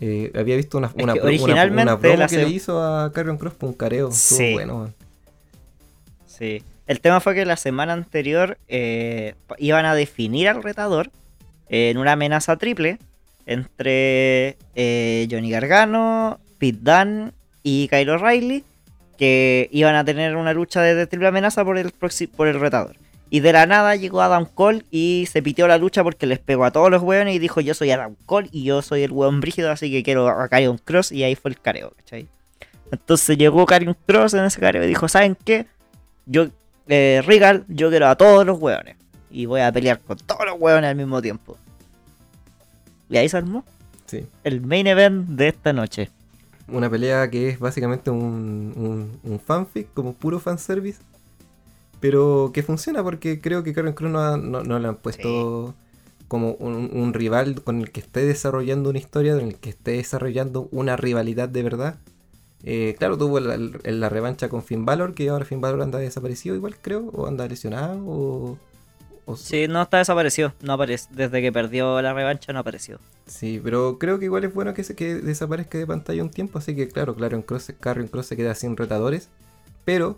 Eh, había visto una, Es una, que una- una que le hizo a Carrion Cross por un careo. Sí. bueno. Sí. El tema fue que la semana anterior eh, iban a definir al retador en una amenaza triple entre eh, Johnny Gargano, Pete Dunne y Kyle O'Reilly, que iban a tener una lucha de, de triple amenaza por el, por el retador. Y de la nada llegó Adam Cole y se piteó la lucha porque les pegó a todos los hueones y dijo yo soy Adam Cole y yo soy el hueón brígido, así que quiero a Karrion Cross y ahí fue el careo, ¿cachai? Entonces llegó Karrion Cross en ese careo y dijo, ¿saben qué? Yo, eh, Regal, yo quiero a todos los hueones. Y voy a pelear con todos los hueones al mismo tiempo. Y ahí se armó Sí. el main event de esta noche. Una pelea que es básicamente un, un, un fanfic, como puro fanservice. Pero que funciona porque creo que Karen Cross no, no, no le han puesto como un, un rival con el que esté desarrollando una historia, con el que esté desarrollando una rivalidad de verdad. Eh, claro, tuvo la, la revancha con Finn Balor, que ahora Finn Balor anda desaparecido igual creo, o anda lesionado, o... o- Sí, no está desaparecido. No aparece. Desde que perdió la revancha no apareció. Sí, pero creo que igual es bueno que, se, que desaparezca de pantalla un tiempo, así que claro, claro, en Cross, Carrion Cross se queda sin retadores, pero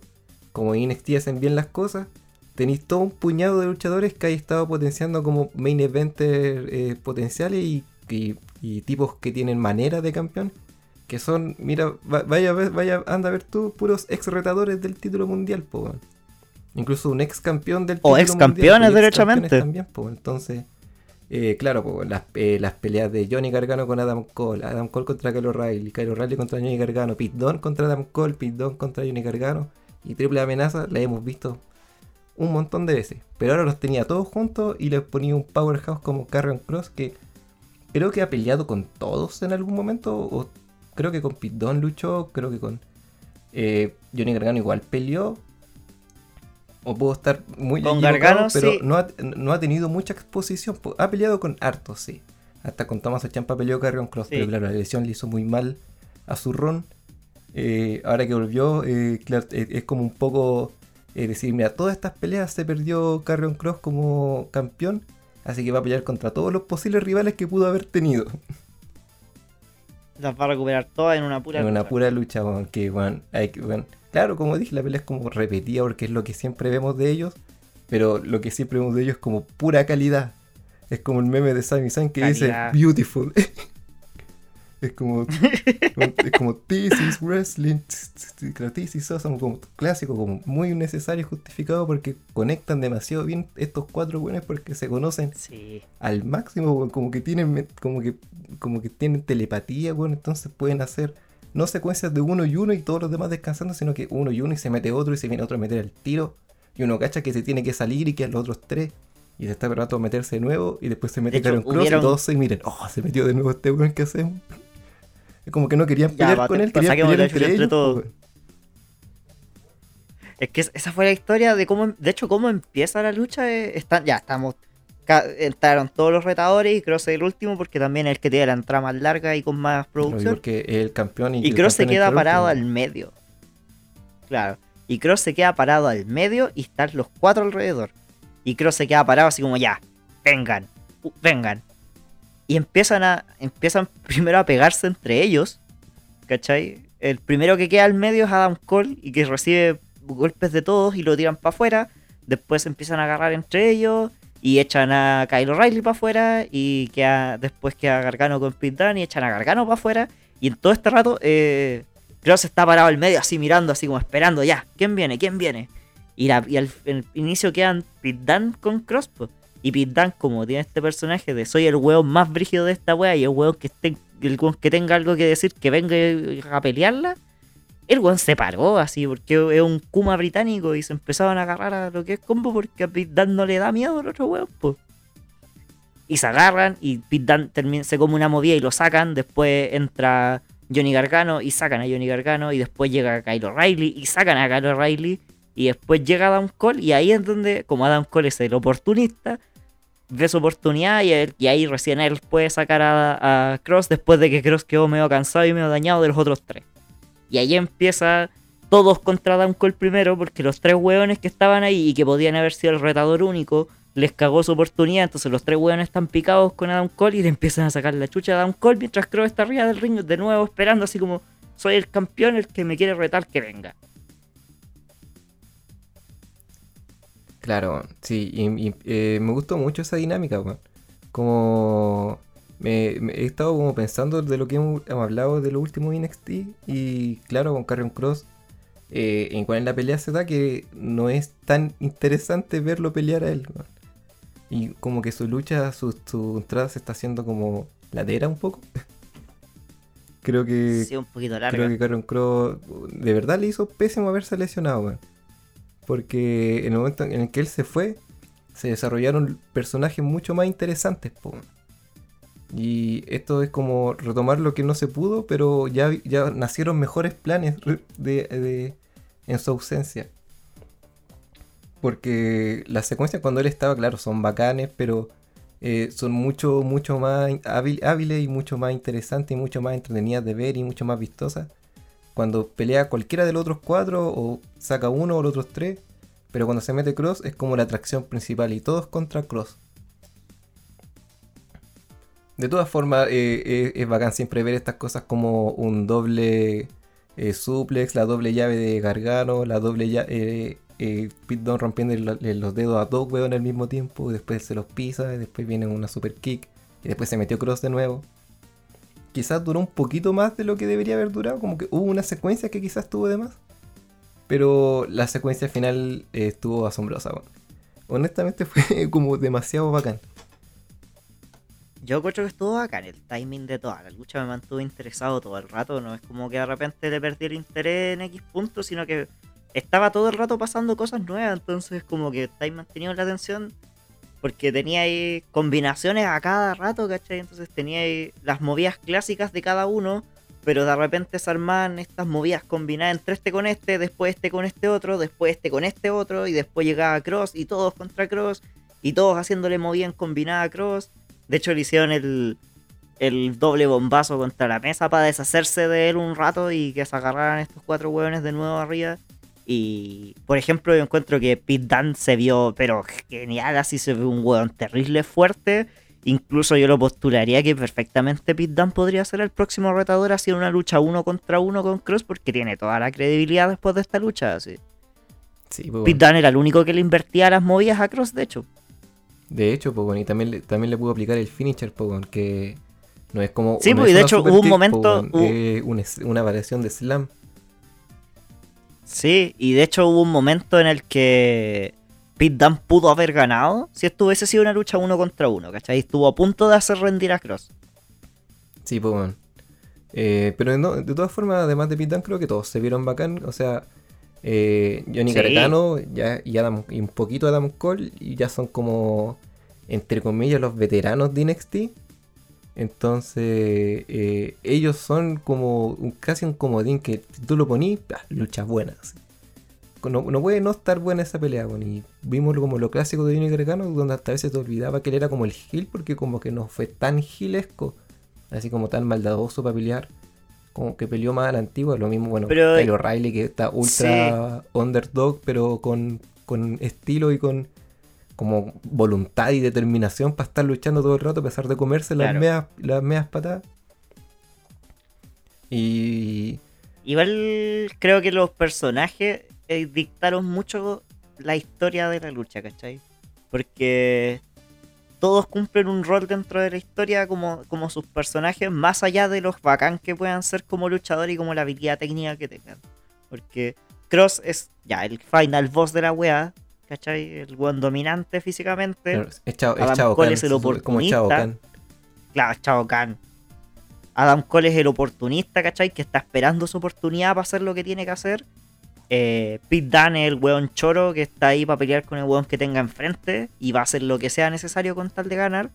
como en NXT hacen bien las cosas, tenéis todo un puñado de luchadores que hay estado potenciando como main eventers eh, potenciales y, y- y tipos que tienen manera de campeón, que son, mira, va- vaya, a ver- vaya, anda a ver tú, puros ex retadores del título mundial, po, incluso un ex campeón del O título ex campeones, mundial, derechamente. También, pues, entonces, eh, claro, pues, las, eh, las peleas de Johnny Gargano con Adam Cole, Adam Cole contra Kyle O'Reilly, Kyle O'Reilly contra Johnny Gargano, Pete Dunne contra Adam Cole, Pete Dunne contra Johnny Gargano y Triple Amenaza, la hemos visto un montón de veces. Pero ahora los tenía todos juntos y les ponía un powerhouse como Carrion Cross que creo que ha peleado con todos en algún momento. O creo que con Dunne luchó, creo que con eh, Johnny Gargano igual peleó. O puedo estar muy Con Gargano, pero sí. no, ha, no ha tenido mucha exposición. po- Ha peleado con harto, sí. Hasta con Thomas Champa peleó Carrion Cross, Sí. pero claro, la lesión le hizo muy mal a su ron. Eh, ahora que volvió, eh, claro, eh, es como un poco decir, mira, todas estas peleas se perdió Carrion Cross como campeón, así que va a pelear contra todos los posibles rivales que pudo haber tenido. Las va a recuperar todas en una pura. En una lucha. pura lucha, que, hay weón, claro, como dije, la pelea es como repetida porque es lo que siempre vemos de ellos, pero lo que siempre vemos de ellos es como pura calidad. Es como el meme de Sami Zayn que Calidad. dice beautiful. es como es como this is wrestling. Claro, This is awesome, como clásico, como muy necesario y justificado porque conectan demasiado bien estos cuatro buenos porque se conocen Sí. al máximo, como que tienen como que como que tienen telepatía, weón, entonces pueden hacer no secuencias de uno y uno y todos los demás descansando, sino que uno y uno y se mete otro y se viene otro a meter el tiro y uno cacha que se tiene que salir y quedan los otros tres y se está rato a meterse de nuevo y después se mete De hecho, Karen Cross hubieron- y todos se miren, oh, se metió de nuevo este weón que hacemos. Es como que no querían Ya, pelear pa- con él, querían pelear entre entre ellos. todos. po, weón. Es que es- esa fue la historia de cómo, de hecho, cómo empieza la lucha. eh, están, ya estamos, entraron todos los retadores y Cross es el último porque también es el que tiene la entrada más larga y con más producción. porque es el campeón y, Cross se queda parado último. al medio. Claro. Y Cross se queda parado al medio y están los cuatro alrededor. Y Cross se queda parado así como ya, vengan, vengan. Y empiezan a empiezan primero a pegarse entre ellos. ¿Cachai? El primero que queda al medio es Adam Cole y que recibe golpes de todos y lo tiran para afuera. Después empiezan a agarrar entre ellos y echan a Kyle O'Reilly para afuera. Y queda, después queda Gargano con Dunne y echan a Gargano para afuera. Y en todo este rato, eh, Cross está parado al medio, así mirando, así como esperando, ya, ¿quién viene? ¿Quién viene? Y, y al inicio quedan Dunne con Cross, po. Y Dunne, como tiene este personaje de soy el weón más brígido de esta wea y el weón que, esté, el weón que tenga algo que decir, que venga a pelearla, el weón se paró así, porque es un Kuma británico y se empezaban a agarrar a lo que es combo porque a Dunne no le da miedo al otro weón, pues. Y se agarran y termina, se come una movida y lo sacan. Después entra Johnny Gargano y sacan a Johnny Gargano. Y después llega Kyle O'Reilly y sacan a Kyle O'Reilly. Y después llega Adam Cole. Y ahí es donde, como Adam Cole es el oportunista, ve su oportunidad. Y, ahí recién él puede sacar a, Cross después de que Cross quedó medio cansado y medio dañado de los otros tres. Y ahí empieza todos contra Adam Cole primero. Porque los tres hueones que estaban ahí y que podían haber sido el retador único les cagó su oportunidad, entonces los tres hueones están picados con Adam Cole y le empiezan a sacar la chucha a Adam Cole mientras Crow está arriba del ring de nuevo esperando así como soy el campeón, el que me quiere retar que venga. Claro, sí, y, y, eh, me gustó mucho esa dinámica, weón. Como me, me- he estado como pensando de lo que hemos, hemos hablado de lo último de NXT y claro, con Carrion Cross, eh, en cual en la pelea se da que no es tan interesante verlo pelear a él, weón. Y como que su lucha, su, su entrada se está haciendo como ladera un poco. creo que Sí, un poquito larga. Creo que Caron Crow de verdad le hizo pésimo haberse lesionado, weón. Porque en el momento en el que él se fue, se desarrollaron personajes mucho más interesantes. Y esto es como retomar lo que no se pudo, pero ya, ya nacieron mejores planes de, en su ausencia. Porque las secuencias cuando él estaba, claro, son bacanes, pero eh, son mucho, mucho más hábil- hábiles y mucho más interesantes y mucho más entretenidas de ver y mucho más vistosas. Cuando pelea cualquiera de los otros cuatro o saca uno o los otros tres, pero cuando se mete Cross es como la atracción principal y todos contra Cross. De todas formas, eh, eh, es bacán siempre ver estas cosas como un doble eh, suplex, la doble llave de Gargano, la doble llave. Pete Dunne rompiendo los dedos a dos weones al mismo tiempo, y después se los pisa, y después viene una super kick, y después se metió Cross de nuevo. Quizás duró un poquito más de lo que debería haber durado, como que hubo una secuencia que quizás tuvo de más. pero la secuencia final eh, estuvo asombrosa. weón. Honestamente fue como demasiado bacán. Yo creo que estuvo bacán el timing de toda la lucha, me mantuvo interesado todo el rato, no es como que de repente le perdí el interés en X puntos, sino que estaba todo el rato pasando cosas nuevas, entonces como que estáis manteniendo la atención porque tenía ahí combinaciones a cada rato, ¿cachai? Entonces tenía las movidas clásicas de cada uno, pero de repente se armaban estas movidas combinadas entre este con este, después este con este otro, después este con este otro, y después llegaba Cross y todos contra Cross, y todos haciéndole movidas combinada a Cross. De hecho, le hicieron el, el doble bombazo contra la mesa para deshacerse de él un rato y que se agarraran estos cuatro hueones de nuevo arriba. Y, por ejemplo, yo encuentro que Pete Dunne se vio, pero genial, así se ve un hueón terrible fuerte. Incluso yo lo postularía que perfectamente Pete Dunne podría ser el próximo retador así en una lucha uno contra uno con Cross porque tiene toda la credibilidad después de esta lucha. Así. Sí, pues, Pete Dunne era el único que le invertía las movidas a Cross, de hecho. De hecho, pues, bueno, y también, le- también le pudo aplicar el finisher, pues, bueno, que no es como. Sí, pues, y de una hecho, hubo un momento- pues, bueno, hubo- es un es- una variación de slam. Sí, y de hecho hubo un momento en el que Pete Dunne pudo haber ganado si esto hubiese sido una lucha uno contra uno, ¿cachai? Estuvo a punto de hacer rendir a Cross. Sí, pues, bueno. Eh, pero no, de todas formas, además de Pete Dunne, creo que todos se vieron bacán. O sea, eh, Johnny Sí. Gargano ya, y, Adam, y un poquito Adam Cole, y ya son como, entre comillas, los veteranos de NXT. Entonces, eh, ellos son como un- casi un comodín que tú lo ponís, ah, luchas buenas. No, no puede no estar buena esa pelea, bueno, y vimos como lo clásico de Johnny Gargano, donde hasta a veces te olvidaba que él era como el heel, porque como que no fue tan gilesco, así como tan maldadoso para pelear, como que peleó más a la antigua, lo mismo, bueno, Pero- Kyle O'Reilly que está ultra underdog, pero con, con estilo y con como voluntad y determinación para estar luchando todo el rato a pesar de comerse las Claro. meas, las patadas. Y Igual creo que los personajes eh, dictaron mucho la historia de la lucha, ¿cachai? Porque todos cumplen un rol dentro de la historia como, como sus personajes, más allá de los bacán que puedan ser como luchador y como la habilidad técnica que tengan. Porque Cross es ya el final boss de la wea, ¿cachai? El buen dominante físicamente. claro, es Chao, es Adam Chao Cole es el como Chao oportunista. Claro, Chao. Adam Cole es el oportunista, ¿cachai? Que está esperando su oportunidad para hacer lo que tiene que hacer. Eh, Pete Dunne es el weón choro que está ahí para pelear con el weón que tenga enfrente y va a hacer lo que sea necesario con tal de ganar.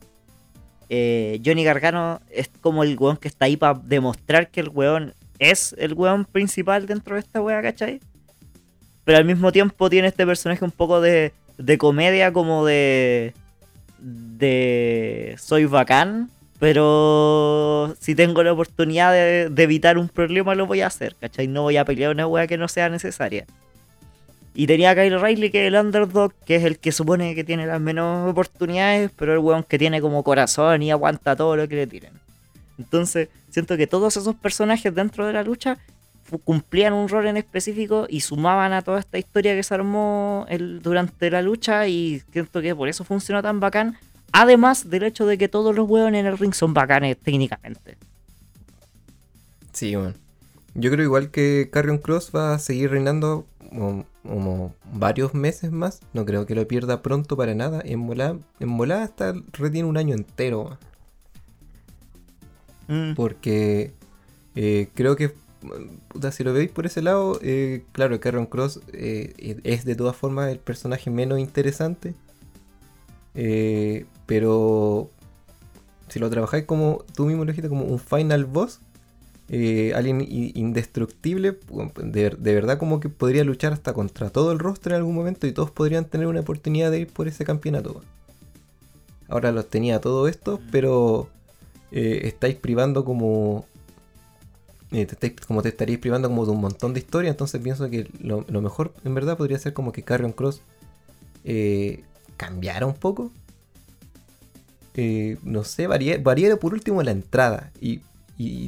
Eh, Johnny Gargano es como el weón que está ahí para demostrar que el weón es el weón principal dentro de esta wea, ¿cachai? Pero al mismo tiempo tiene este personaje un poco de, de comedia, como de. de. soy bacán, pero si tengo la oportunidad de, evitar un problema, lo voy a hacer, ¿cachai? No voy a pelear una wea que no sea necesaria. Y tenía a Kyle Riley, que es el underdog, que es el que supone que tiene las menos oportunidades, pero el weón que tiene como corazón y aguanta todo lo que le tiren. Entonces, siento que todos esos personajes dentro de la lucha cumplían un rol en específico y sumaban a toda esta historia que se armó el- durante la lucha y siento que por eso funcionó tan bacán. Además del hecho de que todos los huevos en el ring son bacanes técnicamente. Sí, bueno. Yo creo igual que Carrion Cross va a seguir reinando como, como varios meses más. No creo que lo pierda pronto para nada. En volada, en volada hasta retiene un año entero. Mm. Porque eh, creo que, puta, si lo veis por ese lado, eh, claro, Carrion Cross eh, es de todas formas el personaje menos interesante. Eh, pero si lo trabajáis como tú mismo lo dijiste, como un final boss, eh, alguien indestructible, pu- de, de verdad como que podría luchar hasta contra todo el roster en algún momento y todos podrían tener una oportunidad de ir por ese campeonato. Ahora los tenía todo esto, Mm. pero estáis privando como... eh, como te estaríais privando como de un montón de historia, entonces pienso que lo, mejor en verdad podría ser como que Carrion Cross eh, cambiara un poco. Eh, no sé, variara, por último la entrada y,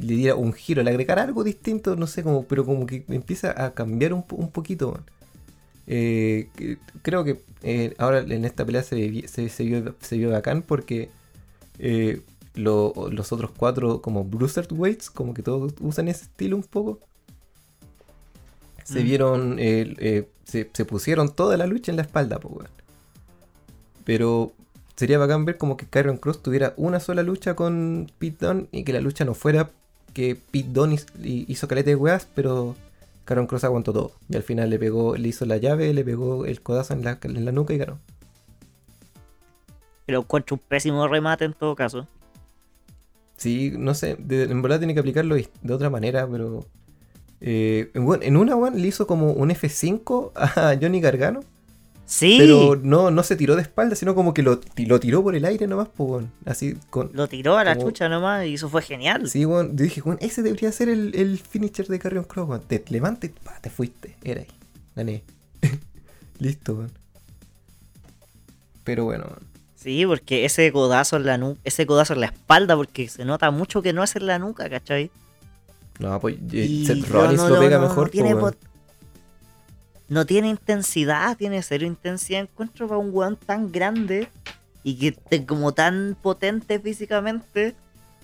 le diera un giro, le agregara algo distinto, no sé, como, pero como que empieza a cambiar un, po- un poquito. creo que ahora en esta pelea se, vi- se, se vio, se bacán porque lo- los otros cuatro como Bruiser Weights, como que todos usan ese estilo un poco. se Mm. vieron, eh, eh, se, se pusieron toda la lucha en la espalda, pues, weón. Pero sería bacán ver como que Kyron Cross tuviera una sola lucha con Pete Dunne y que la lucha no fuera que Pete Dunne hiz- hi- hizo caleta de weas, pero Kyron Cross aguantó todo. Y al final le pegó, le hizo la llave, le pegó el codazo en la, en la nuca y ganó. Pero encuentro un pésimo remate en todo caso. Sí, no sé, de- en verdad tiene que aplicarlo de otra manera, pero... eh, bueno, en una one le hizo como un F5 a Johnny Gargano. Sí, Pero no, no se tiró de espalda, sino como que lo, lo tiró por el aire nomás, pues. Así, con... lo tiró a la como- chucha nomás y eso fue genial. Sí, weón. Yo dije, weón, ese debería ser el, el finisher de Carrion Cross, weón. Te levantes, pa, te fuiste. Era ahí. Gané. Listo, weón. Pero bueno. Sí, porque ese codazo en la nuca, ese codazo en la espalda, porque se nota mucho que no es en la nuca, ¿cachai? No, pues eh, Y Seth Rollins no, lo pega no, mejor, no tiene, pues, no tiene intensidad, tiene cero intensidad. Encuentro para un weón tan grande y que esté como tan potente físicamente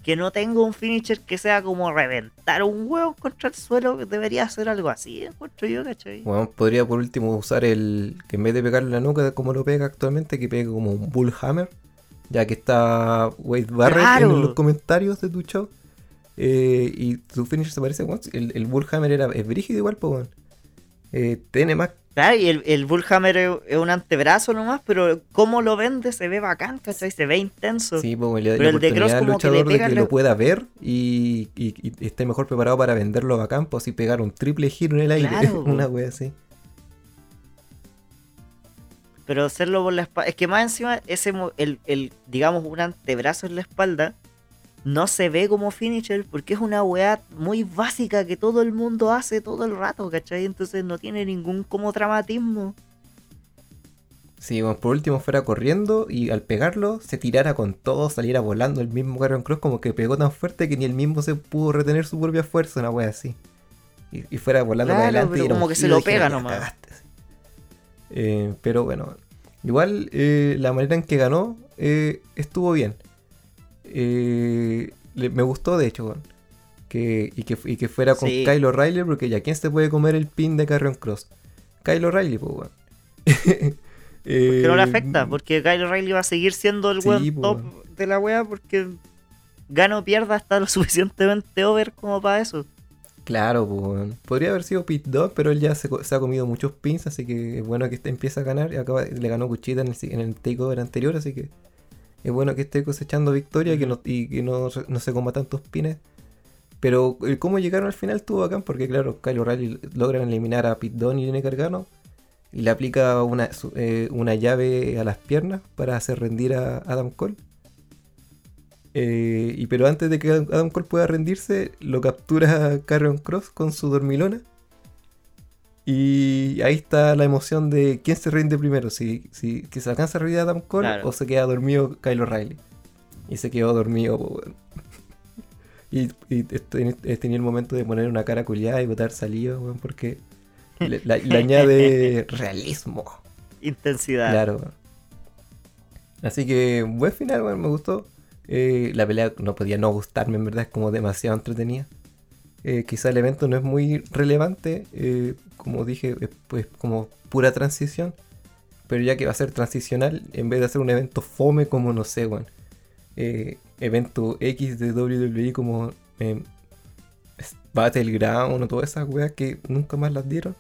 que no tengo un finisher que sea como reventar un weón contra el suelo. Debería ser algo así, encuentro yo, ¿cachai? Weón, podría por último usar el. Que en vez de pegarle la nuca como lo pega actualmente, que pegue como un Bullhammer. Ya que está Wade Barrett Claro. en los comentarios de tu show. Eh, y tu finisher se parece. El, el Bullhammer era, es brígido igual, pues. Eh, tiene más. Claro, y el, el Bullhammer es, es un antebrazo nomás, pero como lo vende se ve bacán, ¿cachai? Se ve intenso. Sí, pues, le Pero el de Cross como que le luchador de pega que la- lo pueda ver y, y- y esté mejor preparado para venderlo bacán, pues así pegar un triple giro en el aire. Claro, Una wea así. Pero hacerlo por la espalda. Es que más encima, ese el, el, digamos, un antebrazo en la espalda no se ve como finisher porque es una weá muy básica que todo el mundo hace todo el rato, ¿cachai? Entonces no tiene ningún como dramatismo. Sí, bueno, por último fuera corriendo y al pegarlo se tirara con todo, saliera volando el mismo Carrion Cross como que pegó tan fuerte que ni él mismo se pudo retener su propia fuerza, una wea así. Y, y fuera volando para adelante pero y como que se lo pega "Ya nomás". cagaste", así. Eh, pero bueno, igual eh, la manera en que ganó eh, estuvo bien. Eh, le- me gustó de hecho, weón. que, y, que, y que fuera con Sí. Kyle O'Reilly porque ya quién se puede comer el pin de Carrion Cross. Kyle O'Reilly, pues weón. Que no le Eh, afecta, porque Kyle O'Reilly va a seguir siendo el Sí, weón top de la wea porque gana o pierda está lo suficientemente over como para eso. Claro, pues, podría haber sido Pit Dog, pero él ya se, ha comido muchos pins, así que es bueno que este empiece a ganar. Y acaba, le ganó Cuchita en el, en el takeover anterior, así que es bueno que esté cosechando victoria que no, y que no, se coma tantos pines. Pero el cómo llegaron al final estuvo bacán, porque claro, Kyle O'Reilly logran eliminar a Pit Dunne y Johnny Gargano y le aplica una, eh, una llave a las piernas para hacer rendir a Adam Cole. Eh, y pero antes de que Adam Cole pueda rendirse, lo captura Carrion Cross con su dormilona. Y ahí está la emoción de quién se rinde primero, si, si que se alcanza a rendir a Adam Cole Claro. o se queda dormido Kyle O'Reilly. Y se quedó dormido, weón. Y, y este tenía el momento de poner una cara culiada y botar saliva, weón, porque le, la- le añade realismo. Intensidad. Claro. weón. Así que buen final, weón, me gustó. Eh, la pelea no podía no gustarme, en verdad, es como demasiado entretenida. Eh, quizá el evento no es muy relevante, eh, como dije, es pues como pura transición. Pero ya que va a ser transicional, en vez de hacer un evento fome como, no sé, weón. eh, evento X de WWE como eh, Battleground o todas esas weas que nunca más las dieron.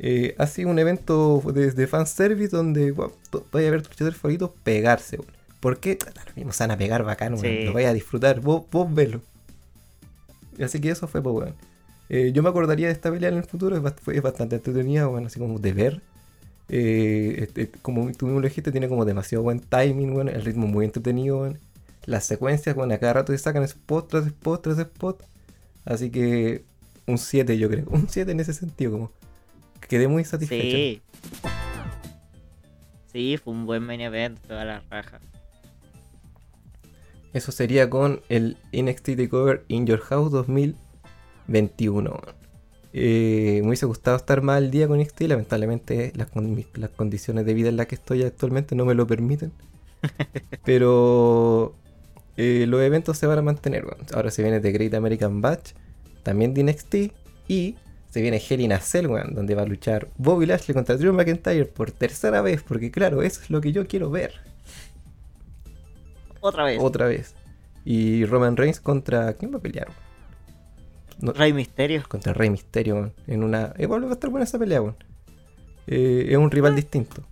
Eh, ha sido un evento desde fanservice donde wow, vaya a ver tus luchadores favoritos pegarse. weón. ¿Por qué? Lo mismo, se van a pegar bacán, weón. Sí. Lo vaya a disfrutar, vos, vos velo. Así que eso fue, pues, weón. Eh, yo me acordaría de esta pelea en el futuro, es, bast- fue- es bastante entretenida, weón, así como de ver. Eh, este, como tú mismo lo dijiste, tiene como demasiado buen timing, weón, el ritmo muy entretenido. Las secuencias, weón, a cada rato se sacan spot tras spot tras spot. Así que un 7 yo creo, un 7 en ese sentido, como quedé muy satisfecho. Sí. Sí, fue un buen main event, toda la raja. Eso sería con el NXT Takeover In Your House 2021. Eh, me hubiese gustado estar más al día con NXT, lamentablemente las, con- mis- las condiciones de vida en las que estoy actualmente no me lo permiten. Pero eh, los eventos se van a mantener. weón. Ahora se viene The Great American Batch, también de NXT, y se viene Hell in a Cell, donde va a luchar Bobby Lashley contra Drew McIntyre por tercera vez, porque claro, eso es lo que yo quiero ver. Otra vez. Otra vez. Y Roman Reigns contra. ¿Quién va a pelear? No, Rey Misterio. contra Rey Mysterio, weón, en una. Igual va a estar buena esa pelea, weón. Eh, es un rival distinto.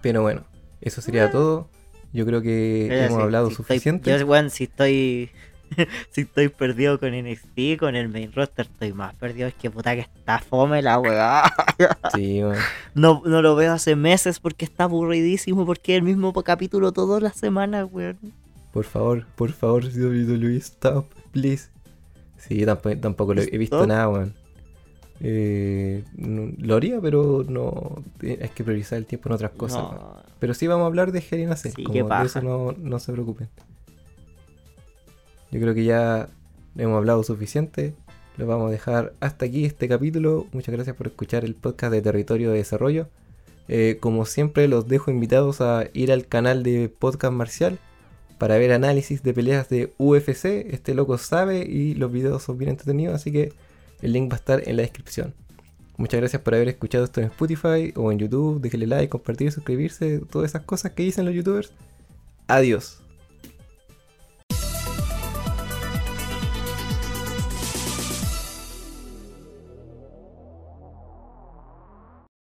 Pero bueno, eso sería todo. Yo creo que Pero hemos si- hablado si estoy- suficiente. yo, weón, si estoy. si estoy perdido con NXT, con el main roster, estoy más perdido. Es que puta que está fome la weá. Sí, weón. No, no lo veo hace meses porque está aburridísimo. Porque es el mismo capítulo todas las semanas, weón. Por favor, por favor, WWE, stop, please. Sí, yo tampoco, tampoco lo he visto nada, weón. Eh, lo haría, pero no. eh, Hay que priorizar el tiempo en otras cosas. No. Pero sí vamos a hablar de Hell in a Cell, Sí, como qué de eso no, no se preocupen. Yo creo que ya hemos hablado suficiente. Lo vamos a dejar hasta aquí este capítulo. Muchas gracias por escuchar el podcast de Territorio de Desarrollo. Eh, como siempre, los dejo invitados a ir al canal de Podcast Marcial para ver análisis de peleas de UFC. Este loco sabe y los videos son bien entretenidos, así que el link va a estar en la descripción. Muchas gracias por haber escuchado esto en Spotify o en YouTube. Déjenle like, compartir, suscribirse, todas esas cosas que dicen los youtubers. Adiós.